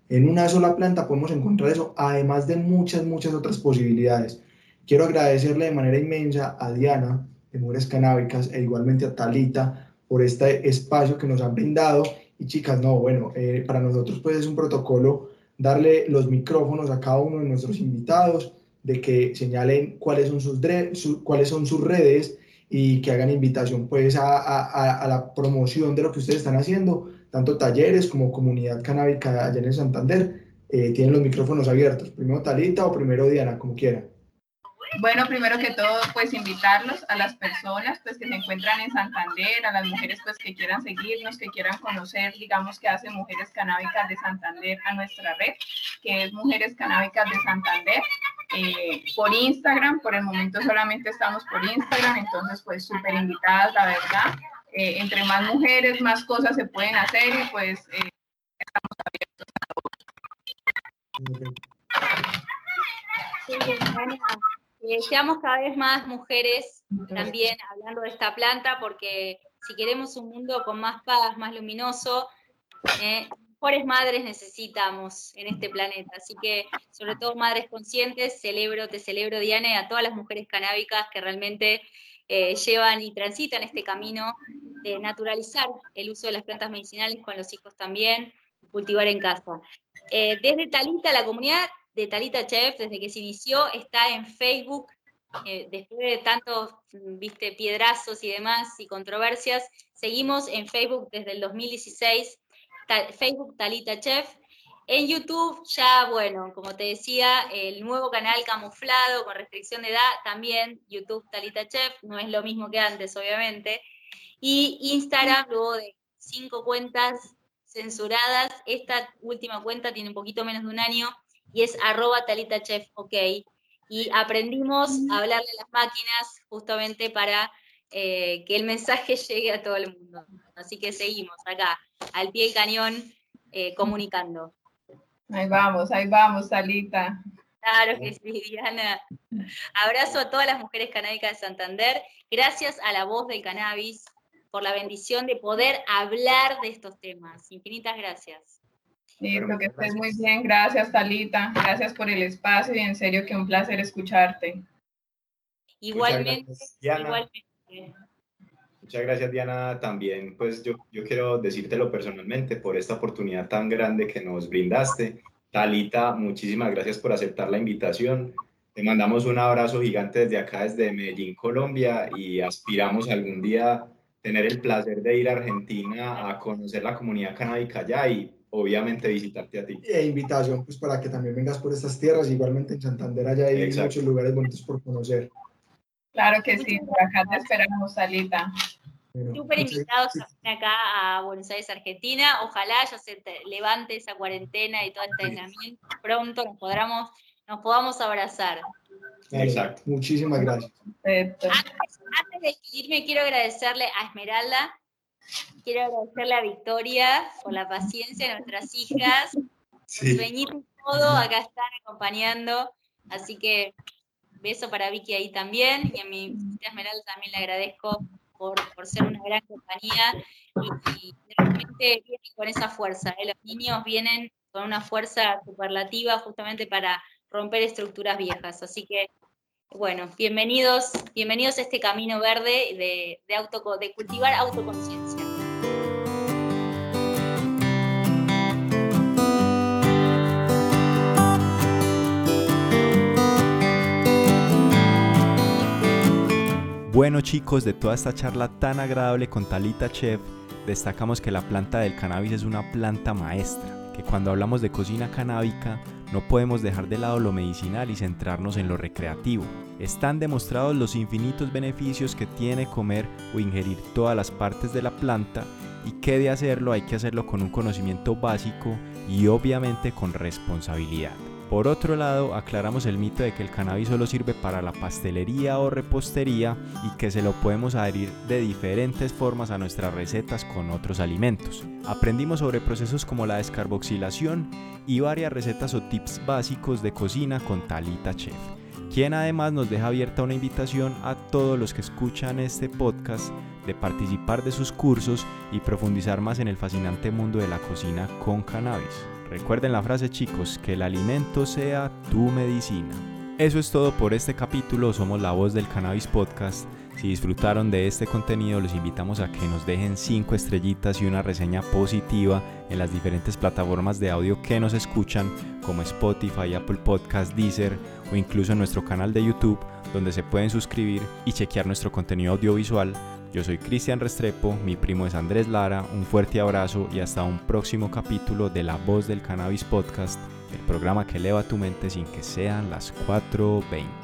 En una sola planta podemos encontrar eso, además de muchas, muchas otras posibilidades. Quiero agradecerle de manera inmensa a Diana de Mujeres Canábicas e igualmente a Talita por este espacio que nos han brindado. Y chicas, no, bueno, eh, para nosotros pues es un protocolo darle los micrófonos a cada uno de nuestros invitados, de que señalen cuáles son sus, cuáles son sus redes y que hagan invitación pues a, a, la promoción de lo que ustedes están haciendo, tanto talleres como comunidad canábica allá en Santander. Eh, tienen los micrófonos abiertos. Primero Talita o primero Diana, como quieran. Bueno, primero que todo, pues invitarlos a las personas pues que se encuentran en Santander, a las mujeres pues que quieran seguirnos, que quieran conocer, digamos, que hace Mujeres Canábicas de Santander a nuestra red, que es Mujeres Canábicas de Santander. Eh, por Instagram, por el momento solamente estamos por Instagram, entonces pues súper invitadas, la verdad. Eh, entre más mujeres, más cosas se pueden hacer y pues eh, estamos abiertos a todos. Eh, seamos cada vez más mujeres también hablando de esta planta, porque si queremos un mundo con más paz, más luminoso, eh, mejores madres necesitamos en este planeta. Así que, sobre todo madres conscientes, celebro, te celebro, Diana, y a todas las mujeres canábicas que realmente eh, llevan y transitan este camino de naturalizar el uso de las plantas medicinales con los hijos también, cultivar en casa. desde Talita, la comunidad de Talita Chef, desde que se inició, está en Facebook. Eh, después de tantos, mm, viste, piedrazos y demás y controversias, seguimos en Facebook desde el 2016, Facebook Talita Chef. En YouTube ya, bueno, como te decía, el nuevo canal camuflado con restricción de edad, también YouTube Talita Chef, no es lo mismo que antes, obviamente. Y Instagram, luego de cinco cuentas censuradas, esta última cuenta tiene un poquito menos de un año y es arroba Talita Chef, ok. Y aprendimos a hablarle a las máquinas justamente para eh, que el mensaje llegue a todo el mundo. Así que seguimos acá, al pie del cañón, eh, comunicando. Ahí vamos, ahí vamos, Salita. Claro que sí, Diana. Abrazo a todas las mujeres canábicas de Santander. Gracias a la voz del cannabis por la bendición de poder hablar de estos temas. Infinitas gracias. Listo, que estés muy bien. Gracias, Talita. Gracias por el espacio y en serio que un placer escucharte. Igualmente, igualmente. Muchas gracias, Diana. También, pues yo, yo quiero decírtelo personalmente por esta oportunidad tan grande que nos brindaste. Talita, muchísimas gracias por aceptar la invitación. Te mandamos un abrazo gigante desde acá, desde Medellín, Colombia, y aspiramos algún día tener el placer de ir a Argentina a conocer la comunidad canábica allá y obviamente visitarte a ti. E invitación pues para que también vengas por estas tierras, igualmente en Santander allá hay muchos lugares bonitos por conocer. Claro que sí, por acá te esperamos, Salita. Súper invitados acá a Buenos Aires, Argentina. Ojalá ya se levante esa cuarentena y todo este aislamiento. Pronto nos, podamos, nos podamos abrazar. Exacto. Muchísimas gracias. Antes, de irme, quiero agradecerle a Esmeralda, quiero agradecerle a Victoria por la paciencia de nuestras hijas. Sí. Sueñito todo, acá están acompañando. Así que beso para Vicky ahí también. Y a mi Esmeralda también le agradezco por, ser una gran compañía y, realmente viene con esa fuerza. ¿eh? Los niños vienen con una fuerza superlativa justamente para romper estructuras viejas. Así que, bueno, bienvenidos, bienvenidos a este camino verde de, de, auto, de cultivar autoconciencia. Bueno chicos, de toda esta charla tan agradable con Talita Chef, destacamos que la planta del cannabis es una planta maestra, que cuando hablamos de cocina canábica no podemos dejar de lado lo medicinal y centrarnos en lo recreativo. Están demostrados los infinitos beneficios que tiene comer o ingerir todas las partes de la planta y que de hacerlo hay que hacerlo con un conocimiento básico y obviamente con responsabilidad. Por otro lado, aclaramos el mito de que el cannabis solo sirve para la pastelería o repostería y que se lo podemos adherir de diferentes formas a nuestras recetas con otros alimentos. Aprendimos sobre procesos como la descarboxilación y varias recetas o tips básicos de cocina con Talita Chef, quien además nos deja abierta una invitación a todos los que escuchan este podcast de participar de sus cursos y profundizar más en el fascinante mundo de la cocina con cannabis. Recuerden la frase chicos, que el alimento sea tu medicina. Eso es todo por este capítulo, somos la voz del Cannabis Podcast. Si disfrutaron de este contenido, los invitamos a que nos dejen 5 estrellitas y una reseña positiva en las diferentes plataformas de audio que nos escuchan, como Spotify, Apple Podcast, Deezer o incluso en nuestro canal de YouTube, donde se pueden suscribir y chequear nuestro contenido audiovisual yo soy Cristian Restrepo, mi primo es Andrés Lara, un fuerte abrazo y hasta un próximo capítulo de La Voz del Cannabis Podcast, el programa que eleva tu mente sin que sean las 4.20.